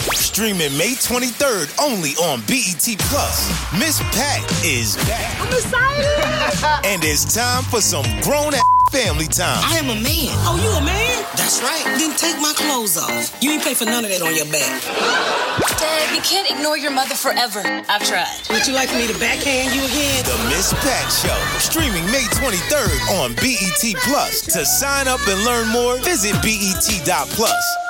Streaming May 23rd only on BET Plus. Miss Pat is back. I'm excited. and it's time for some grown ass family time. I am a man. Oh, you a man? That's right. Then take my clothes off. You ain't pay for none of that on your back. Dad, you can't ignore your mother forever. I've tried. Would you like me to backhand you again? The Miss Pat Show. Streaming May 23rd on BET Plus. To sign up and learn more, visit BET.plus.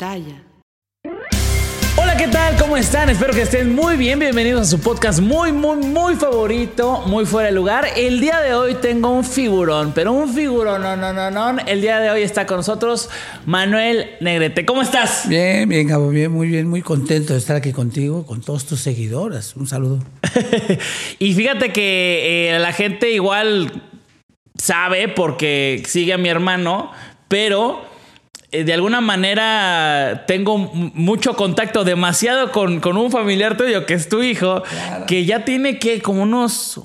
Hola, ¿qué tal? ¿Cómo están? Espero que estén muy bien. Bienvenidos a su podcast muy, muy, muy favorito, muy fuera de lugar. El día de hoy tengo un figurón, pero un figurón, no, no, no, no. El día de hoy está con nosotros Manuel Negrete. ¿Cómo estás? Bien, bien, Gabo, bien, muy bien, muy contento de estar aquí contigo, con todos tus seguidores. Un saludo. y fíjate que eh, la gente igual sabe porque sigue a mi hermano, pero de alguna manera tengo mucho contacto, demasiado con, con, un familiar tuyo que es tu hijo, claro. que ya tiene que como unos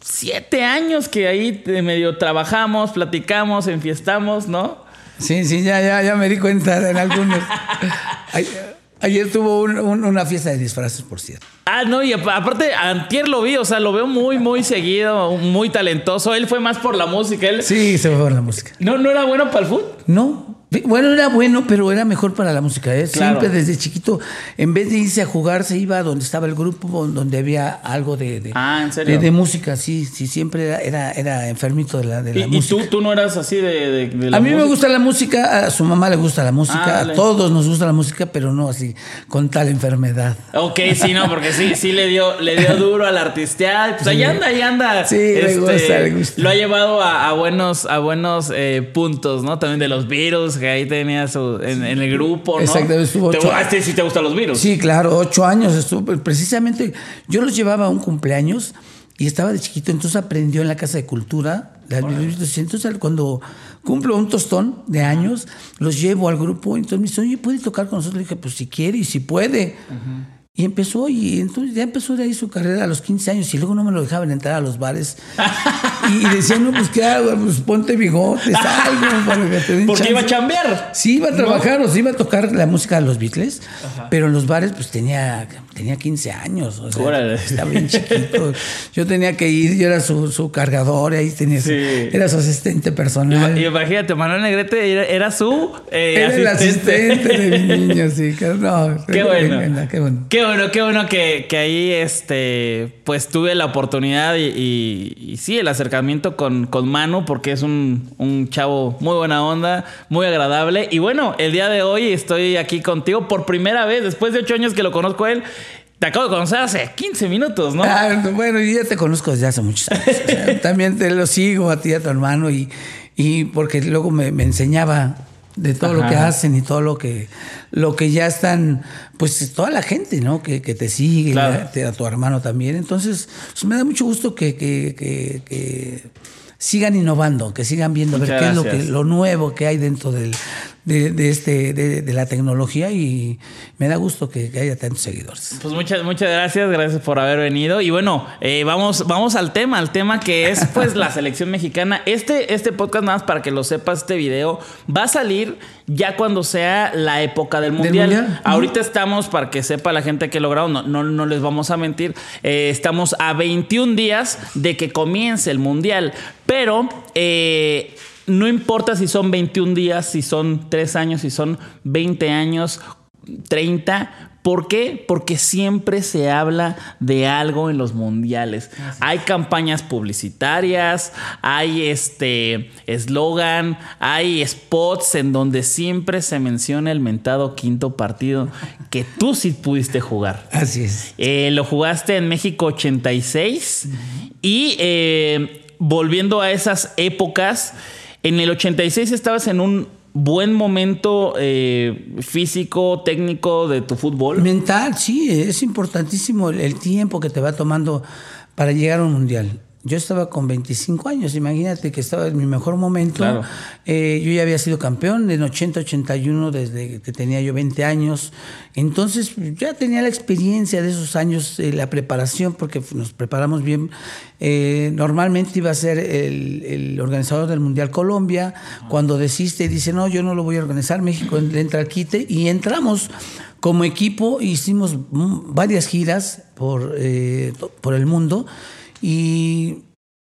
siete años que ahí medio trabajamos, platicamos, enfiestamos, ¿no? Sí, sí, ya, ya, ya me di cuenta en algunos. Ayer tuvo un, un, una fiesta de disfraces, por cierto. Ah, no, y aparte, Antier lo vi, o sea, lo veo muy, muy seguido, muy talentoso. Él fue más por la música. Él... Sí, se fue por la música. ¿No, ¿No era bueno para el fútbol? No. Bueno, era bueno, pero era mejor para la música. ¿eh? Claro. Siempre desde chiquito, en vez de irse a jugar, se iba a donde estaba el grupo, donde había algo de, de, ah, ¿en serio? de, de música. Sí, sí, siempre era, era, era enfermito de la, de la ¿Y, música. ¿Y tú, tú no eras así de, la A mí música? me gusta la música, a su mamá le gusta la música, Ah, a todos nos gusta la música, pero no así, con tal enfermedad. Ok, sí, no, porque sí, sí le dio, le dio duro al artistear. Pues ahí anda, ahí anda. Sí, le gusta, le gusta. Lo ha llevado a, a buenos, a buenos eh, puntos, ¿no? También de los Beatles, ahí tenía su. En, en el grupo, ¿no? Exactamente, estuvo ¿Te, ocho- a este sí te gustan los Beatles. Sí, claro, ocho años estuvo. Precisamente yo los llevaba a un cumpleaños y estaba de chiquito, entonces aprendió en la Casa de Cultura. de Entonces, entonces, cuando cumplo un tostón de años, los llevo al grupo. Entonces me dice, oye, ¿puede tocar con nosotros? Le dije, pues si quiere y si puede. Y empezó, y entonces ya empezó de ahí su carrera a los 15 años y luego no me lo dejaban entrar a los bares. y, y decían, no, pues qué hago, pues ponte bigotes, algo para que te den Porque chance". iba a chambear. Sí, iba a trabajar, o sea, iba a tocar la música de los Beatles, pero en los bares pues tenía, tenía 15 años, o sea, estaba bien chiquito. Yo tenía que ir, yo era su, su cargador, ahí tenía su- era su asistente personal. Y imagínate, Manuel Negrete era, era su eh, era el asistente. asistente de mi niño, sí. que- No, Qué bueno. venga, qué bueno. Qué bueno, qué bueno que, que ahí este, pues tuve la oportunidad y, y- y sí, el acercamiento con, con Manu, porque es un, un chavo muy buena onda, muy agradable. Y bueno, el día de hoy estoy aquí contigo por primera vez, después de ocho años que lo conozco a él. Te acabo de conocer hace 15 minutos, ¿no? Ah, bueno, yo ya te conozco desde hace muchos años. O sea, también te lo sigo a ti y a tu hermano y, y porque luego me, me enseñaba de todo lo que hacen y todo lo que lo que ya están, pues toda la gente, ¿no? Que, que te sigue, Claro. a, a tu hermano también. Entonces, pues, me da mucho gusto que, que, que- que sigan innovando, que sigan viendo a ver Muchas qué es lo, que, lo nuevo que hay dentro del, de, de este, de, de la tecnología y me da gusto que, que haya tantos seguidores. Pues muchas, muchas gracias, gracias por haber venido. Y bueno, eh, vamos, vamos al tema, al tema que es pues la selección mexicana. Este, este podcast, nada más para que lo sepas, este video va a salir ya cuando sea la época del mundial. mundial? Ahorita estamos, para que sepa la gente que logrado, no, no, no les vamos a mentir, eh, estamos a 21 días de que comience el mundial. Pero eh, no importa si son 21 días, si son 3 años, si son 20 años, 30. ¿Por qué? Porque siempre se habla de algo en los mundiales. Hay campañas publicitarias, hay este eslogan, hay spots en donde siempre se menciona el mentado quinto partido que tú sí pudiste jugar. Así es. Eh, lo jugaste en México 86 y eh, volviendo a esas épocas, en el 86 estabas en un buen momento eh, físico, técnico de tu fútbol. Mental, sí, es importantísimo el, el tiempo que te va tomando para llegar a un mundial. Yo estaba con 25 años, imagínate que estaba en mi mejor momento. Claro. Eh, yo ya había sido campeón en 80-81 desde que tenía yo 20 años. Entonces ya tenía la experiencia de esos años, eh, la preparación, porque nos preparamos bien. Eh, normalmente iba a ser el, el organizador del Mundial Colombia. Cuando desiste dice, no, yo no lo voy a organizar, México entra al quite y entramos. Como equipo hicimos varias giras por, por el mundo y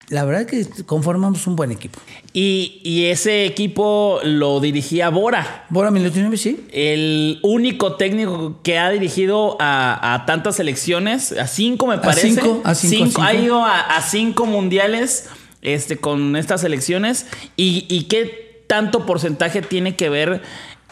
la verdad que conformamos un buen equipo. Y, y ese equipo lo dirigía Bora. Bora Milutinovic, sí. El único técnico que ha dirigido a, a tantas selecciones, a cinco me parece. cinco, a cinco, cinco. Ha ido a, a, cinco mundiales este, con estas selecciones. ¿Y, ¿Y qué tanto porcentaje tiene que ver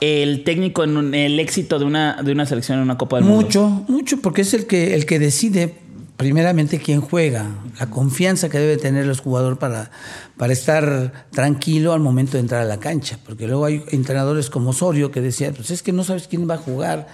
el técnico en el éxito de una, de una selección en una Copa del mucho, Mundo? Mucho, mucho, porque es el que, el que decide primeramente quién juega, la confianza que debe tener los jugadores para, para estar tranquilo al momento de entrar a la cancha, porque luego hay entrenadores como Osorio que decía, pues es que no sabes quién va a jugar.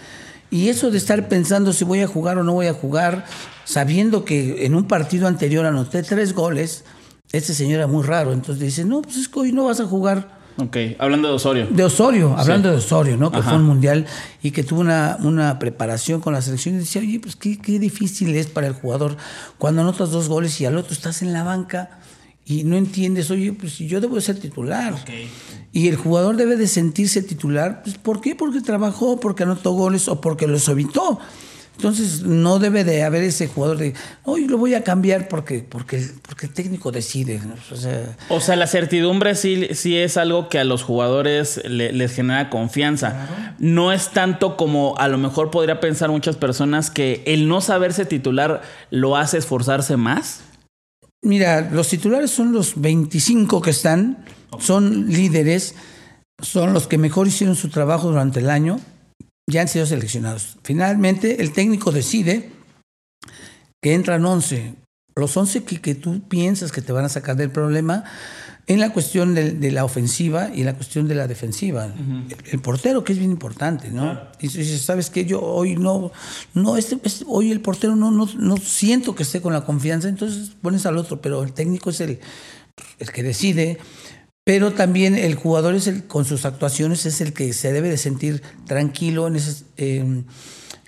Y eso de estar pensando si voy a jugar o no voy a jugar, sabiendo que en un partido anterior anoté tres goles, este señor era muy raro, entonces dice, no, pues es que hoy no vas a jugar. Ok, hablando de Osorio. De Osorio, hablando sí. de Osorio, ¿no? Que Ajá. fue un mundial y que tuvo una, una preparación con la selección y decía, oye, pues qué, qué, difícil es para el jugador cuando anotas dos goles y al otro estás en la banca y no entiendes, oye, pues yo debo ser titular. Okay. Y el jugador debe de sentirse titular, pues ¿por qué? Porque trabajó, porque anotó goles o porque los evitó. Entonces no debe de haber ese jugador de, hoy lo voy a cambiar porque, porque, porque el técnico decide. O sea, o sea, la certidumbre sí, sí es algo que a los jugadores le, les genera confianza. Claro. No es tanto como a lo mejor podría pensar muchas personas que el no saberse titular lo hace esforzarse más. Mira, los titulares son los 25 que están, son líderes, son los que mejor hicieron su trabajo durante el año ya han sido seleccionados. Finalmente, el técnico decide que entran 11. Los 11 que, que, tú piensas que te van a sacar del problema en la cuestión de, de la ofensiva y en la cuestión de la defensiva. Uh -huh. el, el, portero, que es bien importante, ¿no? Claro. Y dices, ¿sabes qué? Yo hoy no, no este, este, hoy el portero no, no, no siento que esté con la confianza, entonces pones al otro, pero el técnico es el, el que decide pero también el jugador es el, con sus actuaciones es el que se debe de sentir tranquilo en, ese, eh,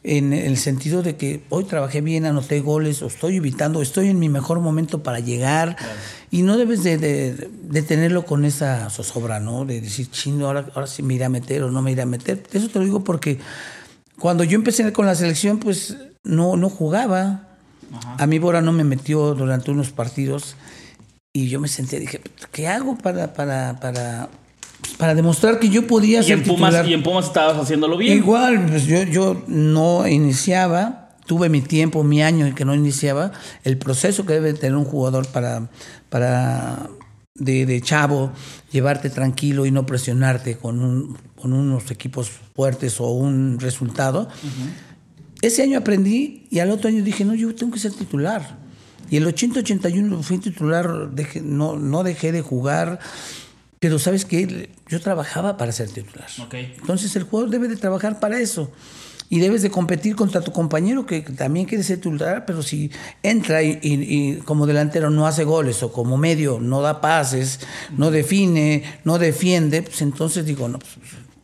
en el sentido de que hoy trabajé bien, anoté goles, o estoy evitando, estoy en mi mejor momento para llegar claro. y no debes de, de, de, tenerlo con esa zozobra, ¿no? De decir, chino, ahora, ahora sí me iré a meter o no me iré a meter. Eso te lo digo porque cuando yo empecé con la selección, pues no, no jugaba. Ajá. A mí Bora no me metió durante unos partidos y yo me senté, dije, ¿qué hago para, para, para, para demostrar que yo podía y ser en Pumas, titular? Y en Pumas estabas haciéndolo bien. Igual, pues yo, yo no iniciaba, tuve mi tiempo, mi año en que no iniciaba, el proceso que debe tener un jugador para, para de, de chavo, llevarte tranquilo y no presionarte con, un, con unos equipos fuertes o un resultado. Uh -huh. Ese año aprendí y al otro año dije, no, yo tengo que ser titular. Y el 80-81 fui titular, dejé, no, no dejé de jugar, pero sabes que yo trabajaba para ser titular. Okay. Entonces el jugador debe de trabajar para eso. Y debes de competir contra tu compañero que también quiere ser titular, pero si entra y, y, y, como delantero no hace goles o como medio no da pases, no define, no defiende, pues entonces digo, no, pues,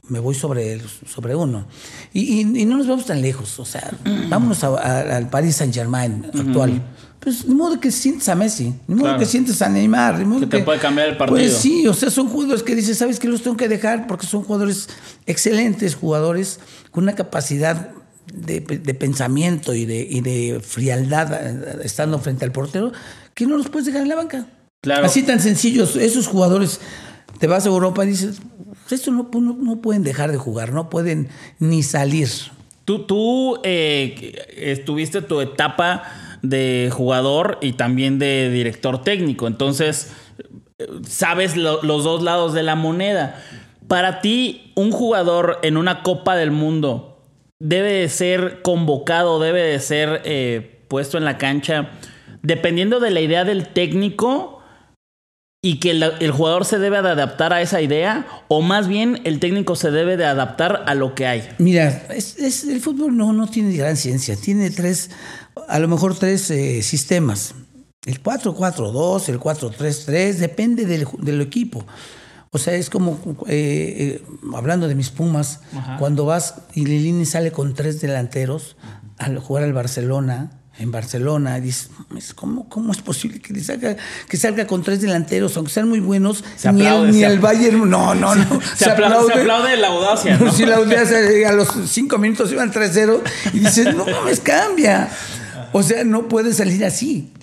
me voy sobre, sobre uno. Y, y, no nos vamos tan lejos, o sea, vámonos al Paris Saint Germain actual. Pues ni modo que sientes a Messi, ni modo claro. que sientes a Neymar, ni modo que que te puede cambiar el partido. Pues sí, o sea, son jugadores que dices, ¿sabes qué los tengo que dejar? Porque son jugadores excelentes, jugadores con una capacidad de, de pensamiento y de, y de frialdad eh, estando frente al portero, que no los puedes dejar en la banca. Claro. Así tan sencillos, esos jugadores, te vas a Europa y dices, esto no, no, no pueden dejar de jugar, no pueden ni salir. Tú, tú eh, estuviste tu etapa de jugador y también de director técnico, entonces sabes lo, los dos lados de la moneda. Para ti, un jugador en una Copa del Mundo debe de ser convocado, debe de ser eh, puesto en la cancha, dependiendo de la idea del técnico y que el, jugador se debe de adaptar a esa idea o más bien el técnico se debe de adaptar a lo que hay. Mira, el fútbol no, no tiene gran ciencia, tiene tres, a lo mejor tres eh, sistemas. El 4-4-2, el 4-3-3, depende del, del equipo. O sea, es como, eh, eh, hablando de mis Pumas, cuando vas y Lilini sale con tres delanteros al jugar al Barcelona, en Barcelona, dices, "Mames, ¿cómo, ¿cómo es posible que, salga, que salga con tres delanteros, aunque sean muy buenos? Se ni aplaude, el, ni Bayern, no, no, no. Se, aplaude, se aplaude la audacia, ¿no? Sí, la audiencia eh, a los cinco minutos iban 3-0 y dices, no mames, cambia. O sea, no puedes salir así.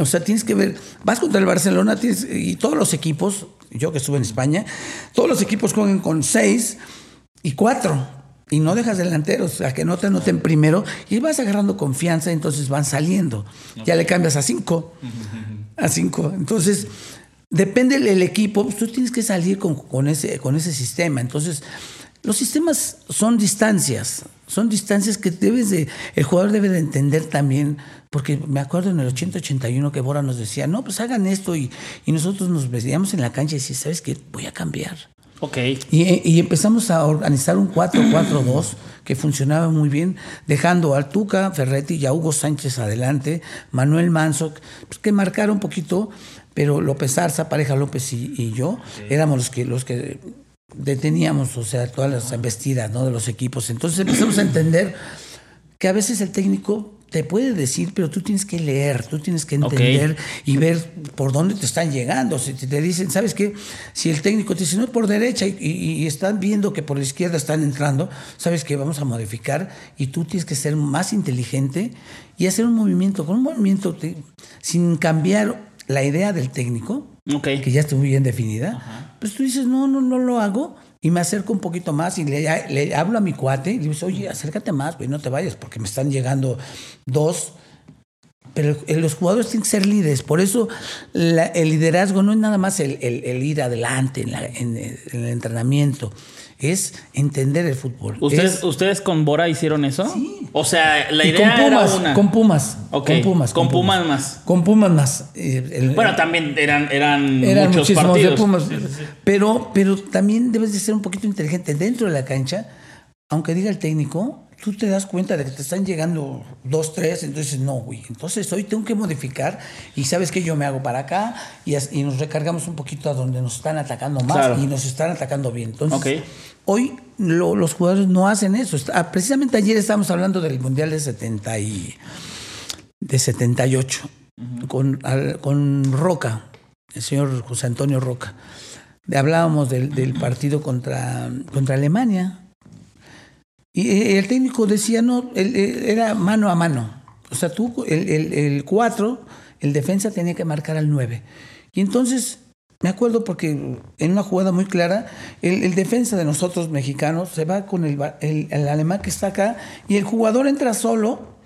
O sea, tienes que ver, vas contra el Barcelona tienes- y todos los equipos, yo que estuve en España, todos los equipos juegan con seis y cuatro. Y no dejas delanteros a que no te anoten primero y vas agarrando confianza, entonces van saliendo. Ya le cambias a cinco. A cinco. Entonces, depende del equipo, pues tú tienes que salir con, con ese, con ese sistema. Entonces, los sistemas son distancias, son distancias que debes de, el jugador debe de entender también, porque me acuerdo en el 80-81 que Bora nos decía, no, pues hagan esto y, y nosotros nos veíamos en la cancha y decíamos, ¿sabes qué? Voy a cambiar. Ok. Y, y empezamos a organizar un 4-4-2 que funcionaba muy bien, dejando al Tuca Ferretti y a Hugo Sánchez adelante, Manuel Manso, pues, que marcaron un poquito, pero López Arza, Pareja López y, y yo, éramos los que, los que deteníamos, o sea, todas las embestidas ¿no? de los equipos. Entonces empezamos a entender que a veces el técnico te puede decir, pero tú tienes que leer, tú tienes que entender y ver por dónde te están llegando. Si te dicen, ¿sabes qué? Si el técnico te dice, no, por derecha y, y- están viendo que por la izquierda están entrando, ¿sabes qué? Vamos a modificar y tú tienes que ser más inteligente y hacer un movimiento, con un movimiento te- sin cambiar la idea del técnico, Ok. que ya está muy bien definida, pues tú dices, no, no, no lo hago. Y me acerco un poquito más y le, hablo a mi cuate y le digo, oye, acércate más, güey, no te vayas, porque me están llegando dos. Pero los jugadores tienen que ser líderes. Por eso el liderazgo no es nada más el, ir adelante en, la- en el- en el entrenamiento, es entender el fútbol. ¿Ustedes, Es- ¿Ustedes con Bora hicieron eso? Sí. O sea, la y idea con Pumas, era una. con Pumas, Ok, con Pumas, con Pumas más. Con Pumas más. Eh, el- Bueno, también eran, eran, eran muchos partidos. de Pumas. Pero, pero también debes de ser un poquito inteligente dentro de la cancha, aunque diga el técnico, tú te das cuenta de que te están llegando dos, tres, entonces no, güey. Entonces hoy tengo que modificar y sabes que yo me hago para acá y, y nos recargamos un poquito a donde nos están atacando más Claro. y nos están atacando bien. Entonces, hoy lo- los jugadores no hacen eso. Está- precisamente ayer estábamos hablando del Mundial de 70 y de 78 con, al- con Roca, el señor José Antonio Roca. Hablábamos del, del partido contra, contra Alemania. Y eh, el técnico decía, no, el- el- era mano a mano. O sea, tú, el 4, el, defensa tenía que marcar al 9. Y entonces, me acuerdo porque en una jugada muy clara, el, el defensa de nosotros mexicanos se va con el, el- el alemán que está acá y el jugador entra solo.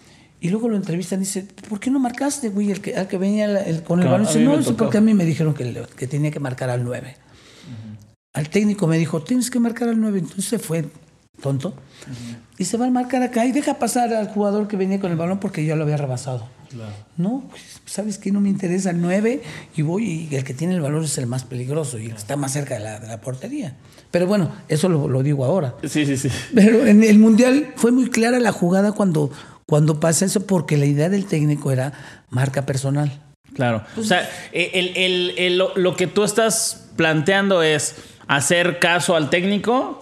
Y luego lo entrevistan y dice, ¿por qué no marcaste, güey? El que, al que venía el- con el balón. Dice, no, eso tocó". porque a mí me dijeron que, que tenía que marcar al 9. Al técnico me dijo, tienes que marcar al 9. Entonces se fue, tonto. Y se va a marcar acá y deja pasar al jugador que venía con el balón porque yo lo había rebasado. No, pues, ¿sabes qué? No me interesa el 9 y voy y el que tiene el balón es el más peligroso y el que está más cerca de la, de la portería. Pero bueno, eso lo, lo digo ahora. Sí, sí, sí. Pero en el Mundial fue muy clara la jugada cuando, cuando pasa eso porque la idea del técnico era marca personal. Claro. O sea, el- el- el- lo, lo que tú estás planteando es hacer caso al técnico.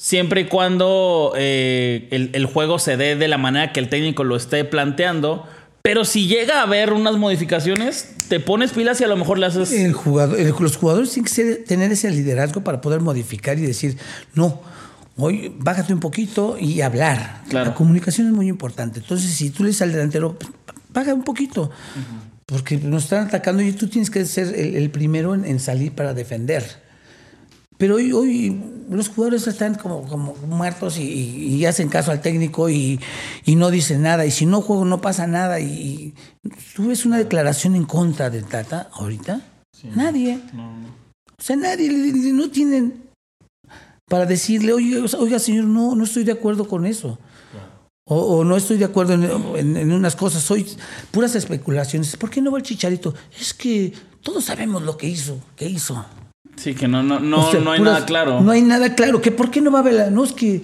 Siempre y cuando eh, el, el juego se dé de la manera que el técnico lo esté planteando. Pero si llega a haber unas modificaciones, te pones pilas y a lo mejor le haces. El jugador, el- los jugadores tienen que ser- tener ese liderazgo para poder modificar y decir, no, hoy bájate un poquito y hablar. Claro. La comunicación es muy importante. Entonces, si tú le dices al delantero, pues, baja un poquito, porque nos están atacando y tú tienes que ser el, el primero en, en salir para defender. Pero hoy, hoy los jugadores están como, como muertos y, hacen caso al técnico y, y no dicen nada. Y si no juego, no pasa nada. Y, tú ves una declaración en contra del Tata ahorita. Nadie. O sea, nadie. No tienen para decirle, oye, oiga, señor, no, no estoy de acuerdo con eso. O, o no estoy de acuerdo en, en- en unas cosas, soy puras especulaciones. ¿Por qué no va el chicharito? Es que todos sabemos lo que hizo, que hizo. Sí, que no, no, no, O sea, no hay puras- nada claro. No hay nada claro. ¿Que ¿Por qué no va a haber? No es que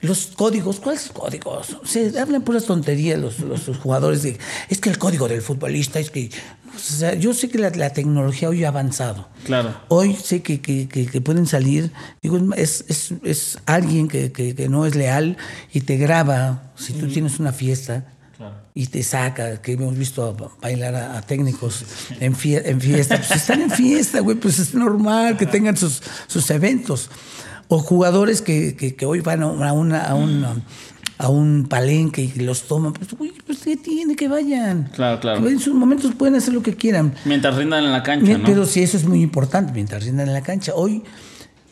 los códigos, ¿cuáles códigos? Se hablan puras tonterías los, los- los jugadores. De, es que el código del futbolista es que. O sea, yo sé que la, la tecnología hoy ha avanzado. Claro. Hoy sé que, que- que- que pueden salir, digo, es, es, es alguien que, que- que no es leal y te graba si tú tienes una fiesta y te saca, que hemos visto bailar a, a técnicos en, fie- en fiesta, pues están en fiesta, güey, pues es normal que tengan sus, sus eventos. O jugadores que, que- que hoy van a, una, a, una- a un palenque y los toman, pues, güey, pues ¿qué tiene? Que vayan. Claro, claro. Que En sus momentos pueden hacer lo que quieran. Mientras rindan en la cancha, Bien, ¿no? Pero sí, eso es muy importante mientras rindan en la cancha. Hoy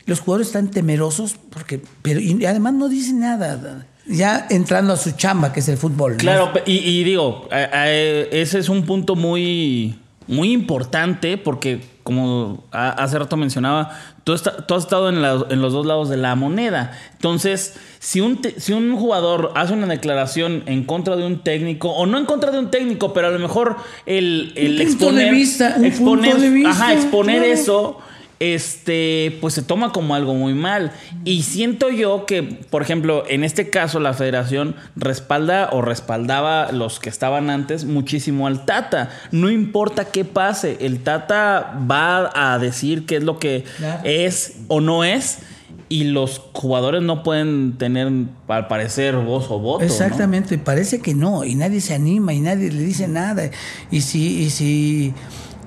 los jugadores están temerosos porque, pero y además no dicen nada. Ya entrando a su chamba, que es el fútbol. ¿no? Claro, y, y digo, ese es un punto muy, muy importante porque, como a- hace rato mencionaba, tú, está- tú has estado en, la- en los dos lados de la moneda. Entonces, si un, te- si un jugador hace una declaración en contra de un técnico, o no en contra de un técnico, pero a lo mejor el, el exponer, de vista, un exponer, punto de vista, ajá, exponer claro. eso este, pues se toma como algo muy mal. Y siento yo que, por ejemplo, en este caso la federación respalda o respaldaba los que estaban antes muchísimo al Tata. No importa qué pase, el Tata va a decir qué es lo que Claro. es o no es. Y los jugadores no pueden tener, al parecer, voz o voto. ¿no? Exactamente, parece que no, y nadie se anima, y nadie le dice nada. Y si, y si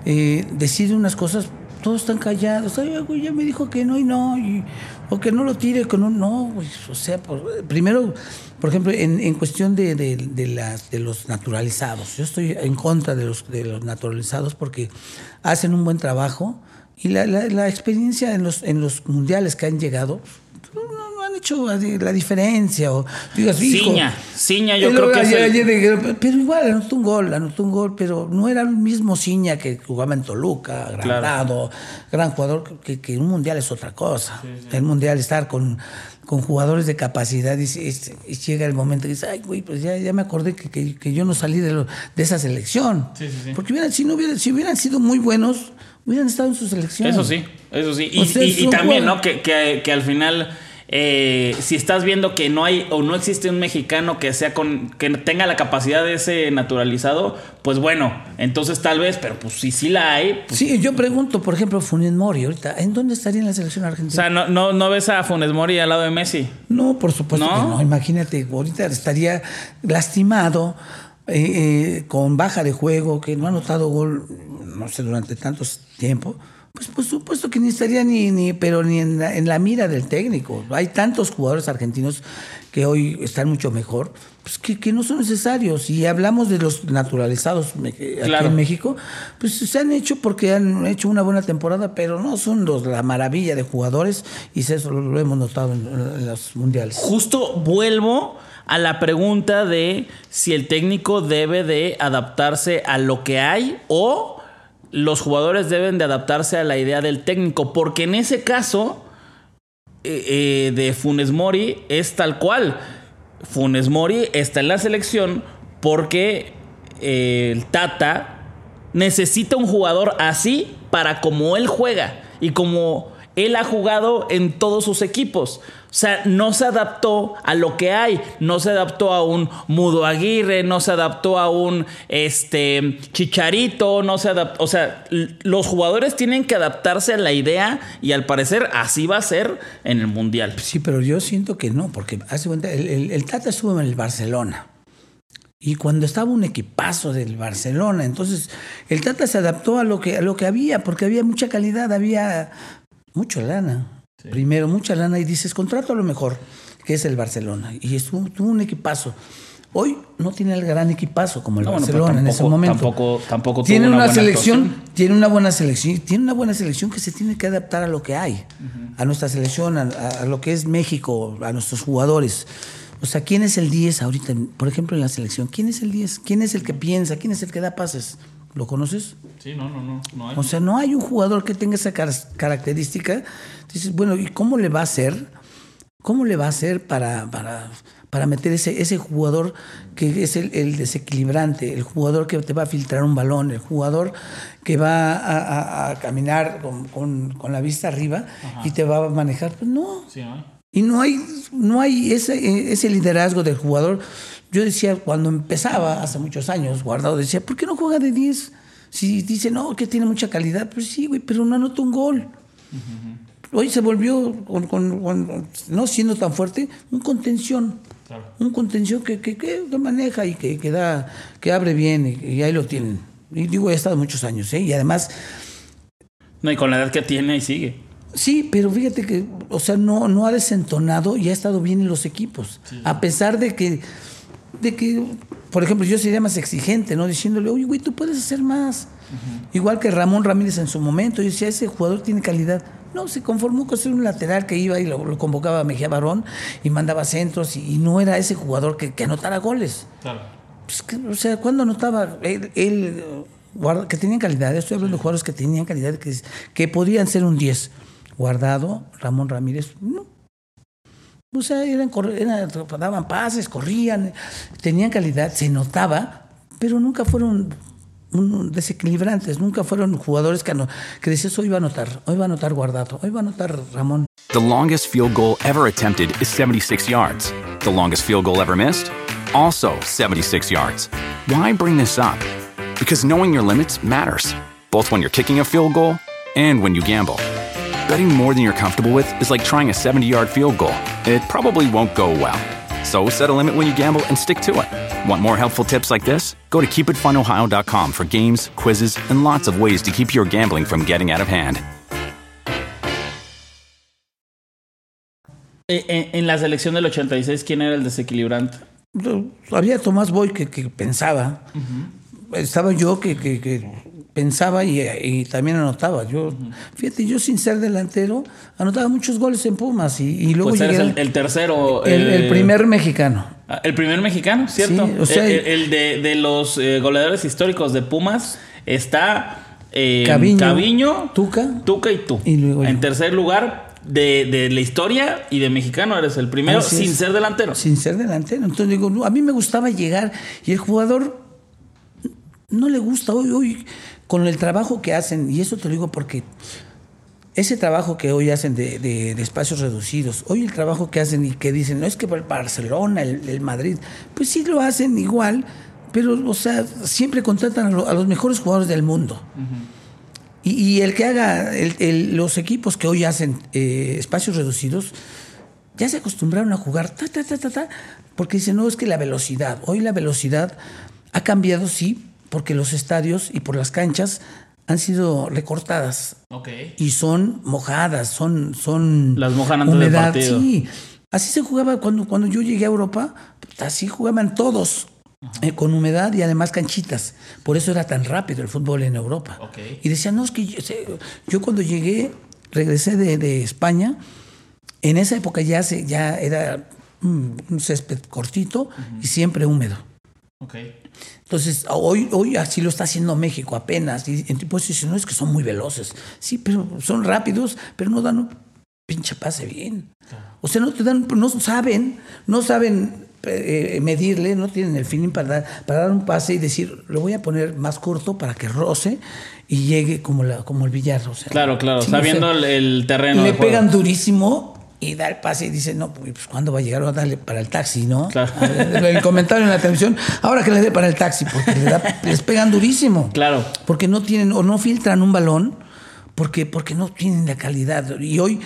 eh, decide unas cosas, todos están callados. Ay, güey, ya me dijo que no y no, y- o que no lo tire, que no, no, güey, o sea, por- primero, por ejemplo, en, en cuestión de, de- de las, de los naturalizados, yo estoy en contra de los, de los naturalizados porque hacen un buen trabajo y la, la- la experiencia en los, en los mundiales que han llegado, no, hecho la diferencia. O digas, hijo, Ciña, Ciña, yo creo que ayer- es el- ayer de- pero igual anotó un gol, anotó un gol, pero no era el mismo Ciña que jugaba en Toluca, agrandado, gran jugador, que, que un mundial es otra cosa. El mundial estar con, con jugadores de capacidad y, y- y llega el momento y dice, ay, güey, pues ya, ya me acordé que, que- que yo no salí de, lo- de esa selección. Porque hubieran, si, no hubieran, si hubieran sido muy buenos, hubieran estado en su selección. Eso sí, eso sí. Y, también. ¿no? Que, que- que al final, eh, si estás viendo que no hay o no existe un mexicano que sea con que tenga la capacidad de ese naturalizado, pues bueno, entonces tal vez, pero pues si sí la hay, pues, Sí, yo pregunto, por ejemplo, Funes Mori, ahorita, ¿en dónde estaría en la selección o argentina? sea, no, no, no ves a Funes Mori al lado de Messi. No, por supuesto ¿No? que no. Imagínate, ahorita estaría lastimado, eh, eh, con baja de juego, que no ha anotado gol, no sé, durante tanto tiempo. Pues por supuesto que ni estaría ni, ni pero ni en la, en la mira del técnico. Hay tantos jugadores argentinos que hoy están mucho mejor, pues que, que no son necesarios. Y hablamos de los naturalizados me- aquí Claro. en México, pues se han hecho porque han hecho una buena temporada, pero no son los, la maravilla de jugadores y eso lo, lo hemos notado en, en los mundiales. Justo vuelvo a la pregunta de si el técnico debe de adaptarse a lo que hay o los jugadores deben de adaptarse a la idea del técnico, porque en ese caso eh, eh, de Funes Mori es tal cual. Funes Mori está en la selección porque eh, el Tata necesita un jugador así para como él juega y como él ha jugado en todos sus equipos. O sea, no se adaptó a lo que hay, no se adaptó a un Mudo Aguirre, no se adaptó a un este Chicharito, no se adaptó, o sea, los jugadores tienen que adaptarse a la idea y al parecer así va a ser en el Mundial. Sí, pero yo siento que no, porque hace cuenta, el, el- el Tata estuvo en el Barcelona. Y cuando estaba un equipazo del Barcelona, entonces el Tata se adaptó a lo que, a lo que había, porque había mucha calidad, había mucha lana. Primero, mucha lana, y dices, contrato a lo mejor, que es el Barcelona. Y estuvo, tuvo un equipazo. Hoy no tiene el gran equipazo como el No, bueno, pero Barcelona en ese momento. tampoco- tampoco tiene una una, selección, actuación. tiene una buena selección, tiene una buena selección que se tiene que adaptar a lo que hay, a nuestra selección, a lo que es México, a nuestros jugadores. O sea, ¿quién es el 10 ahorita, por ejemplo, en la selección? ¿Quién es el 10? ¿Quién es el que piensa? ¿Quién es el que da pases? ¿Lo conoces? Sí, no, no, no, no hay. O sea, no hay un jugador que tenga esa car- característica. Dices, bueno, ¿y cómo le va a hacer ¿cómo le va a hacer para, para, para meter ese, ese jugador que es el, el desequilibrante, el jugador que te va a filtrar un balón, el jugador que va a, a- a caminar con, con- con la vista arriba y te va a manejar? Pues no. Sí, ¿no? Y no hay, no hay ese, ese liderazgo del jugador. Yo decía, cuando empezaba hace muchos años, Guardado decía, ¿por qué no juega de 10? Si dice, no, que tiene mucha calidad, pues sí, güey, pero no anota un gol. Hoy se volvió, con, con- con- no siendo tan fuerte, un contención. Un contención que, que, que- maneja y que, que, da, que abre bien y, y ahí lo tienen. Y digo, he estado muchos años, ¿eh? Y además, No, y con la edad que tiene y sigue. Sí, pero fíjate que, o sea, no, no ha desentonado y ha estado bien en los equipos. A pesar de que, de que, por ejemplo, yo sería más exigente, ¿no? Diciéndole, oye, güey, tú puedes hacer más. Igual que Ramón Ramírez en su momento, yo decía, ese jugador tiene calidad. No, se conformó con ser un lateral que iba y lo, lo convocaba a Mejía Barón y mandaba centros y, y no era ese jugador que, que anotara goles. Pues que, o sea, cuando anotaba él, él, guarda- que tenían calidad, estoy hablando de jugadores que tenían calidad, que, que podían ser un 10. Guardado, Ramón Ramírez, no. Sea, eran, daban pases, corrían, tenían calidad, se notaba, pero nunca fueron desequilibrantes, nunca fueron jugadores que, hoy va a hoy va a Guardado, hoy va a Ramón. The longest field goal ever attempted is 76 yards. The longest field goal ever missed? Also 76 yards. Why bring this up? Because knowing your limits matters, both when you're kicking a field goal and when you gamble. Betting more than you're comfortable with is like trying a 70 yard field goal. It probably won't go well. So set a limit when you gamble and stick to it. Want more helpful tips like this? Go to keepitfunohio.com for games, quizzes, and lots of ways to keep your gambling from getting out of hand. Eh, En, en la selección del 86, ¿quién era el desequilibrante? Había Tomás Boy que, que pensaba, estaba yo que, que- que pensaba y, y también anotaba. Yo, fíjate, yo sin ser delantero anotaba muchos goles en Pumas y, y luego Pues llegué eres el, el tercero. el- el eh, primer mexicano. ah, El primer mexicano, ¿cierto? Sí, o sea, el, el de, de los eh, goleadores históricos de Pumas está eh, Caviño, Caviño, Tuca. Tuca y tú. Y luego en tercer lugar de, de la historia y de mexicano eres el primero Así sin es. ser delantero. Sin ser delantero. Entonces digo, no, a mí me gustaba llegar y el jugador no le gusta hoy, hoy con el trabajo que hacen, y eso te lo digo porque ese trabajo que hoy hacen de, de- de espacios reducidos, hoy el trabajo que hacen y que dicen, no es que el Barcelona, el, el Madrid, pues sí lo hacen igual, pero, o sea, siempre contratan a, lo- a los mejores jugadores del mundo. Y, y el que haga el- el- los equipos que hoy hacen eh, espacios reducidos, ya se acostumbraron a jugar ta, ta, ta, ta, ta, porque dicen, no, es que la velocidad, hoy la velocidad ha cambiado, sí, porque los estadios y por las canchas han sido recortadas Ok. y son mojadas, son, son Las mojan antes del partido. Sí, así se jugaba cuando, cuando yo llegué a Europa, así jugaban todos. eh, con humedad y además canchitas. Por eso era tan rápido el fútbol en Europa. Ok. Y decían, no, es que yo, cuando llegué, regresé de, de España, en esa época ya, se, ya era un, un césped cortito y siempre húmedo. Ok. Entonces, hoy, hoy así lo está haciendo México apenas. Y pues dicen, no, es que son muy veloces. Sí, pero son rápidos, pero no dan un pinche pase bien. O sea, no te dan, no saben, no saben eh, medirle, no tienen el feeling para dar, para dar un pase y decir, lo voy a poner más corto para que roce y llegue como, la, como el billar. O sea, Claro, claro. sí, sabiendo o sea, el, terreno. le juego. pegan durísimo y da el pase y dice, no, pues ¿cuándo va a llegar? Va a darle para el taxi, ¿no? Claro. El comentario en la televisión, ahora que le dé para el taxi, porque le da- les pegan durísimo. Claro. Porque no tienen o no filtran un balón, porque, porque no tienen la calidad. Y hoy,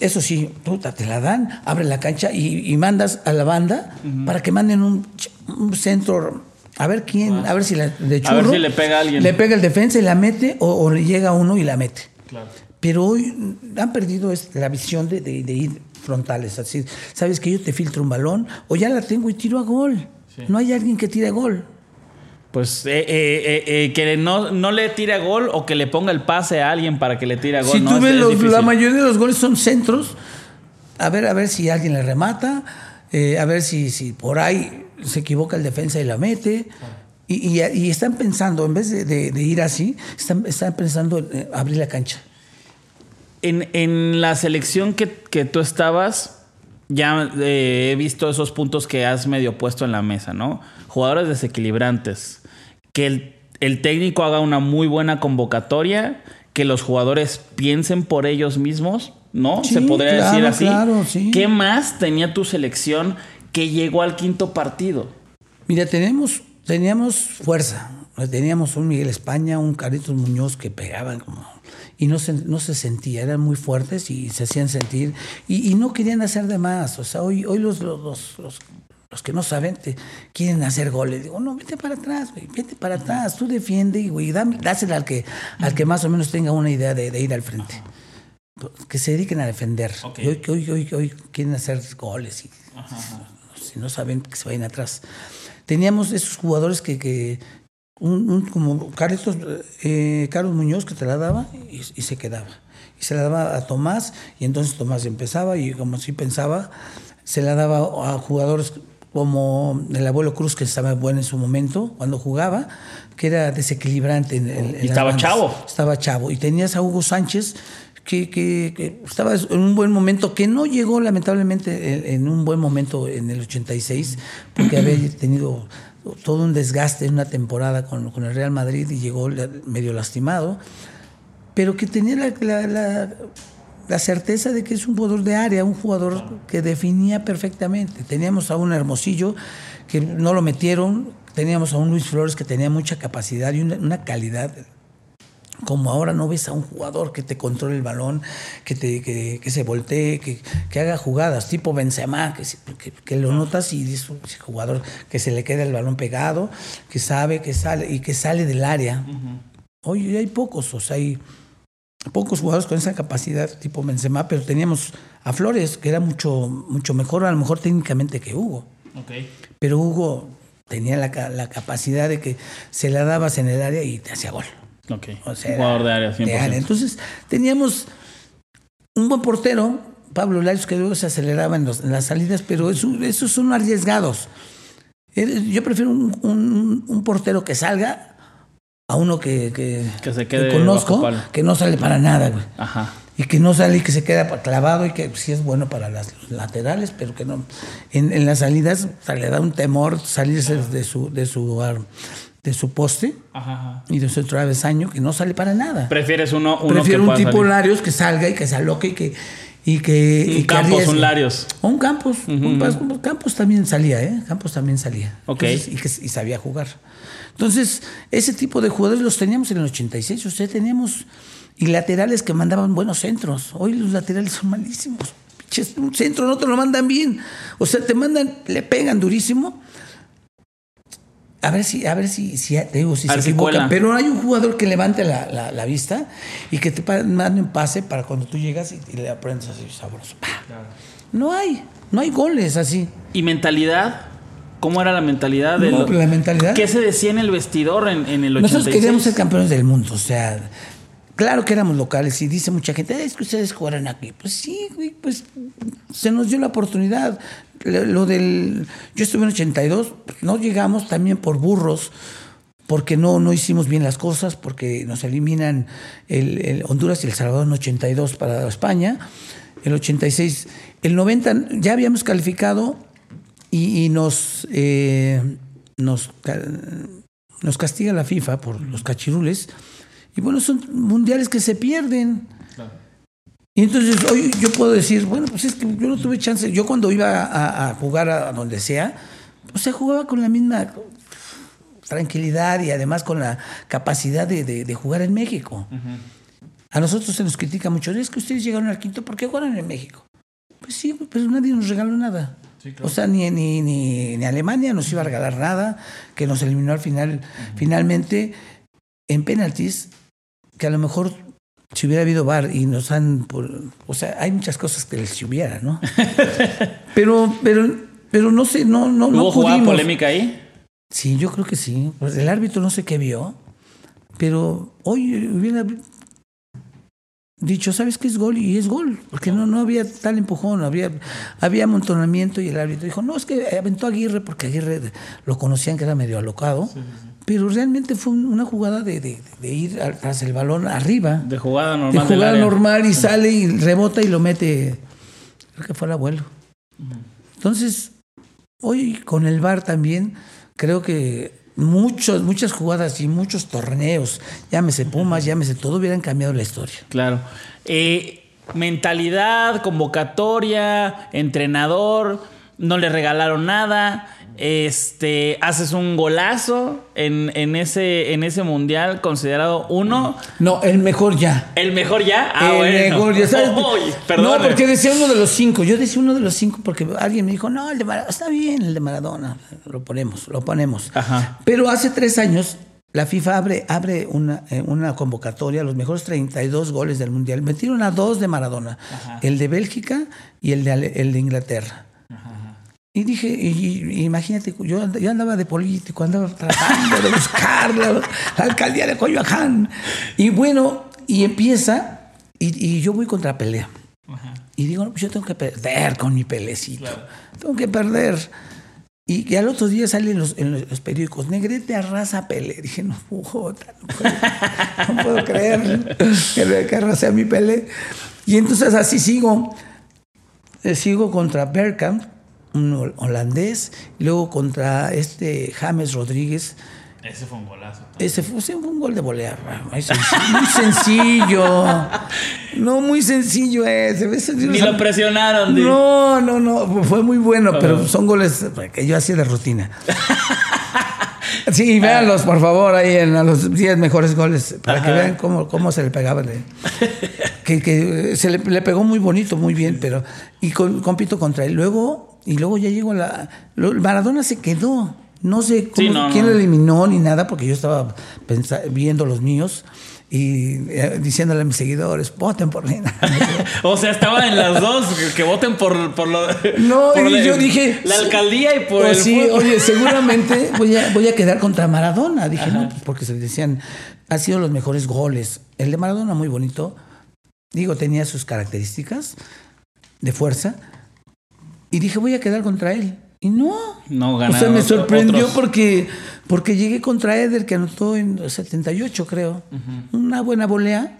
eso sí, puta, te la dan, abre la cancha y, y mandas a la banda para que manden un, un centro. A ver quién, a ver si la, de A ver churro, si le pega a alguien. Le pega el defensa y la mete, o, o le llega uno y la mete. Claro. Pero hoy han perdido la visión de, de- de ir frontales. Así, sabes que yo te filtro un balón o ya la tengo y tiro a gol. No hay alguien que tire a gol. Pues eh, eh, eh, eh, que no, no le tire a gol o que le ponga el pase a alguien para que le tire a gol. si ¿no? tú Es- ves es los- la mayoría de los goles son centros, a ver a ver si alguien le remata, eh, a ver si, si por ahí se equivoca el defensa y la mete. Y, y- y están pensando, en vez de, de- de ir así, están, están pensando en eh, abrir la cancha. En, en la selección que, que tú estabas, ya eh, he visto esos puntos que has medio puesto en la mesa, ¿no? Jugadores desequilibrantes. Que el, el técnico haga una muy buena convocatoria, que los jugadores piensen por ellos mismos, ¿no? Sí, Se podría claro, decir así. claro, sí. ¿Qué más tenía tu selección que llegó al quinto partido? Mira, tenemos, teníamos fuerza. Teníamos un Miguel España, un Carlitos Muñoz que pegaban como... Y no se, no se sentía, eran muy fuertes y se hacían sentir. Y, y no querían hacer de más. O sea, hoy, hoy los, los, los, los- los que no saben te quieren hacer goles. Digo, no, vete para atrás, güey, vete para atrás. Tú defiende, güey, dame- dásela al que, al que más o menos tenga una idea de, de ir al frente. Que se dediquen a defender. Ok. Y hoy, hoy, hoy, hoy quieren hacer goles y si no saben que se vayan atrás. Teníamos esos jugadores que, que un, un- como Carlos, eh, Carlos Muñoz que te la daba y, y se quedaba. Y se la daba a Tomás y entonces Tomás empezaba y como si pensaba, se la daba a jugadores como el abuelo Cruz que estaba bueno en su momento cuando jugaba, que era desequilibrante. En, en- en las estaba bandas. chavo. Estaba chavo. Y tenías a Hugo Sánchez que, que- que estaba en un buen momento, que no llegó lamentablemente en, en un buen momento en el 86, porque había tenido todo un desgaste en una temporada con, el Real Madrid y llegó medio lastimado, pero que tenía la, la- certeza de que es un jugador de área, un jugador que definía perfectamente. Teníamos a un Hermosillo que no lo metieron, teníamos a un Luis Flores que tenía mucha capacidad y una calidad como ahora no ves a un jugador que te controle el balón, que, te, que, que se voltee, que, que haga jugadas, tipo Benzema, que, que, lo notas y es un jugador que se le queda el balón pegado, que sabe que sale y que sale del área. Hoy hay pocos, o sea, hay pocos jugadores con esa capacidad tipo Benzema, pero teníamos a Flores, que era mucho, mucho mejor, a lo mejor técnicamente que Hugo. Pero Hugo tenía la, la capacidad de que se la dabas en el área y te hacía gol. Ok. O sea, Un jugador de área, 100%. de área. Entonces, teníamos un buen portero, Pablo Larios, que luego se aceleraba en, los- en las salidas, pero eso- esos son arriesgados. Eh, Yo prefiero un, un- un portero que salga a uno que, que, Que se quede conozco, que no sale para nada, güey. Ajá. Y que no sale y que se queda clavado y que sí es bueno para las laterales, pero que no. En, en las salidas le da un temor salirse de su, de su, de su poste Ajá, ajá. y de su travesaño que no sale para nada. Prefieres uno, uno Prefiero que un tipo salir. Larios que salga y que se aloque y que. Y que Un y Campos, un Larios. O un Campos. un Pas- Campos también salía, ¿eh? Campos también salía. Ok. Entonces, y, que, y sabía jugar. Entonces, ese tipo de jugadores los teníamos en el 86. O sea, teníamos. Y laterales que mandaban buenos centros. Hoy los laterales son malísimos. Un centro no te lo mandan bien. O sea, te mandan, le pegan durísimo. A ver si, a ver si, si te digo, si A se cuela. Pero hay un jugador que levante la, la- la vista y que te mande un pase para cuando tú llegas y, y le aprendes así sabroso. ¡Pah! No hay, no hay goles así. ¿Y mentalidad? ¿Cómo era la mentalidad de No, lo- la mentalidad- ¿Qué se decía en el vestidor en, en el 86? Nosotros queríamos ser campeones del mundo, o sea, claro que éramos locales y dice mucha gente, "Ay, es que ustedes jugaran aquí. Pues sí, güey, pues se nos dio la oportunidad. Lo, del, yo estuve en 82, no llegamos también por burros, porque no, no hicimos bien las cosas, porque nos eliminan el, el Honduras y El Salvador en 82 para España, el 86, el 90 ya habíamos calificado y, nos, eh, nos, nos castiga la FIFA por los cachirules. Y bueno, son mundiales que se pierden. Y entonces hoy yo puedo decir, bueno, pues es que yo no tuve chance. Yo cuando iba a, a jugar a donde sea, o sea, jugaba con la misma tranquilidad y además con la capacidad de, de- de jugar en México. A nosotros se nos critica mucho, es que ustedes llegaron al quinto, ¿por qué jugaron en México? Pues sí, pero nadie nos regaló nada. O sea, ni, ni, ni, ni Alemania nos iba a regalar nada, que nos eliminó al final, finalmente en penaltis, que a lo mejor si hubiera habido VAR y nos han... por- o sea, hay muchas cosas que les hubiera, ¿no? pero, pero, pero no sé, no, no, no ¿Hubo jugada pudimos. polémica ahí? Sí, yo creo que sí. Pues el árbitro no sé qué vio, pero hoy hubiera dicho, ¿sabes qué es gol? Y es gol, porque no, no había tal empujón, había, había amontonamiento y el árbitro dijo, no, es que aventó a Aguirre porque Aguirre lo conocían que era medio alocado, pero realmente fue un- una jugada de, de- de ir tras el balón arriba, De jugada de normal del jugar área. normal y sale y rebota y lo mete, creo que fue el abuelo. Entonces, hoy con el VAR también creo que muchos, muchas jugadas y muchos torneos, llámese Pumas, llámese todo, hubieran cambiado la historia. Claro. Eh, mentalidad, convocatoria, entrenador, no le regalaron nada. Este, haces un golazo en, en ese, en ese mundial considerado uno. No, el mejor ya. ¿El mejor ya? Ah, el bueno. mejor ya. no, porque decía uno de los cinco. Yo decía uno de los cinco porque alguien me dijo, no, el de Maradona, está bien, el de Maradona. Lo ponemos, lo ponemos. Ajá. Pero hace tres años la FIFA abre, abre una, eh, una convocatoria, los mejores 32 goles del Mundial. Metieron a dos de Maradona, el de Bélgica y el de, el de Inglaterra. Y dije, y- y- imagínate, yo, and- yo andaba de político, andaba tratando de buscar la, la alcaldía de Coyoacán. Y bueno, y empieza, y, y yo voy contra pelea. Y digo, no, yo tengo que perder con mi pelecito. Tengo que perder. Y, y al otro día salen los, en los periódicos, Negrete arrasa a Pelé. Dije, no, puta, no puedo, no puedo creer que, que arrase a mi Pelé. Y entonces así sigo. Eh, sigo contra Bergkamp, un hol- holandés, y luego contra este James Rodríguez. Ese fue un golazo. Ese fue, sí, fue un gol de volea. Muy sencillo. No, muy sencillo ese. Ese- Ni lo presionaron. no, no, no, fue muy bueno, pero son goles que yo hacía de rutina. Sí, véanlos, por favor, ahí en a los 10 mejores goles, para que vean cómo, cómo se le pegaba. que, que se le, le pegó muy bonito, muy bien, pero. Y con- compito contra él. Luego, y luego ya llegó la. Maradona se quedó. No sé cómo- Sí, no, quién no. lo eliminó ni nada, porque yo estaba viendo los míos y eh, diciéndole a mis seguidores, voten por mí. O sea, estaba en las dos, que, voten por, por lo No, por y la- yo dije. La alcaldía y por Pues el sí, fútbol. oye, seguramente voy a, voy a quedar contra Maradona. Dije, no, pues porque se decían, ha sido los mejores goles. El de Maradona, muy bonito. Digo, tenía sus características de fuerza. Y dije, voy a quedar contra él. Y no. No O sea, ganaron me sorprendió otros. porque, porque llegué contra Eder, que anotó en 78, creo. Una buena volea.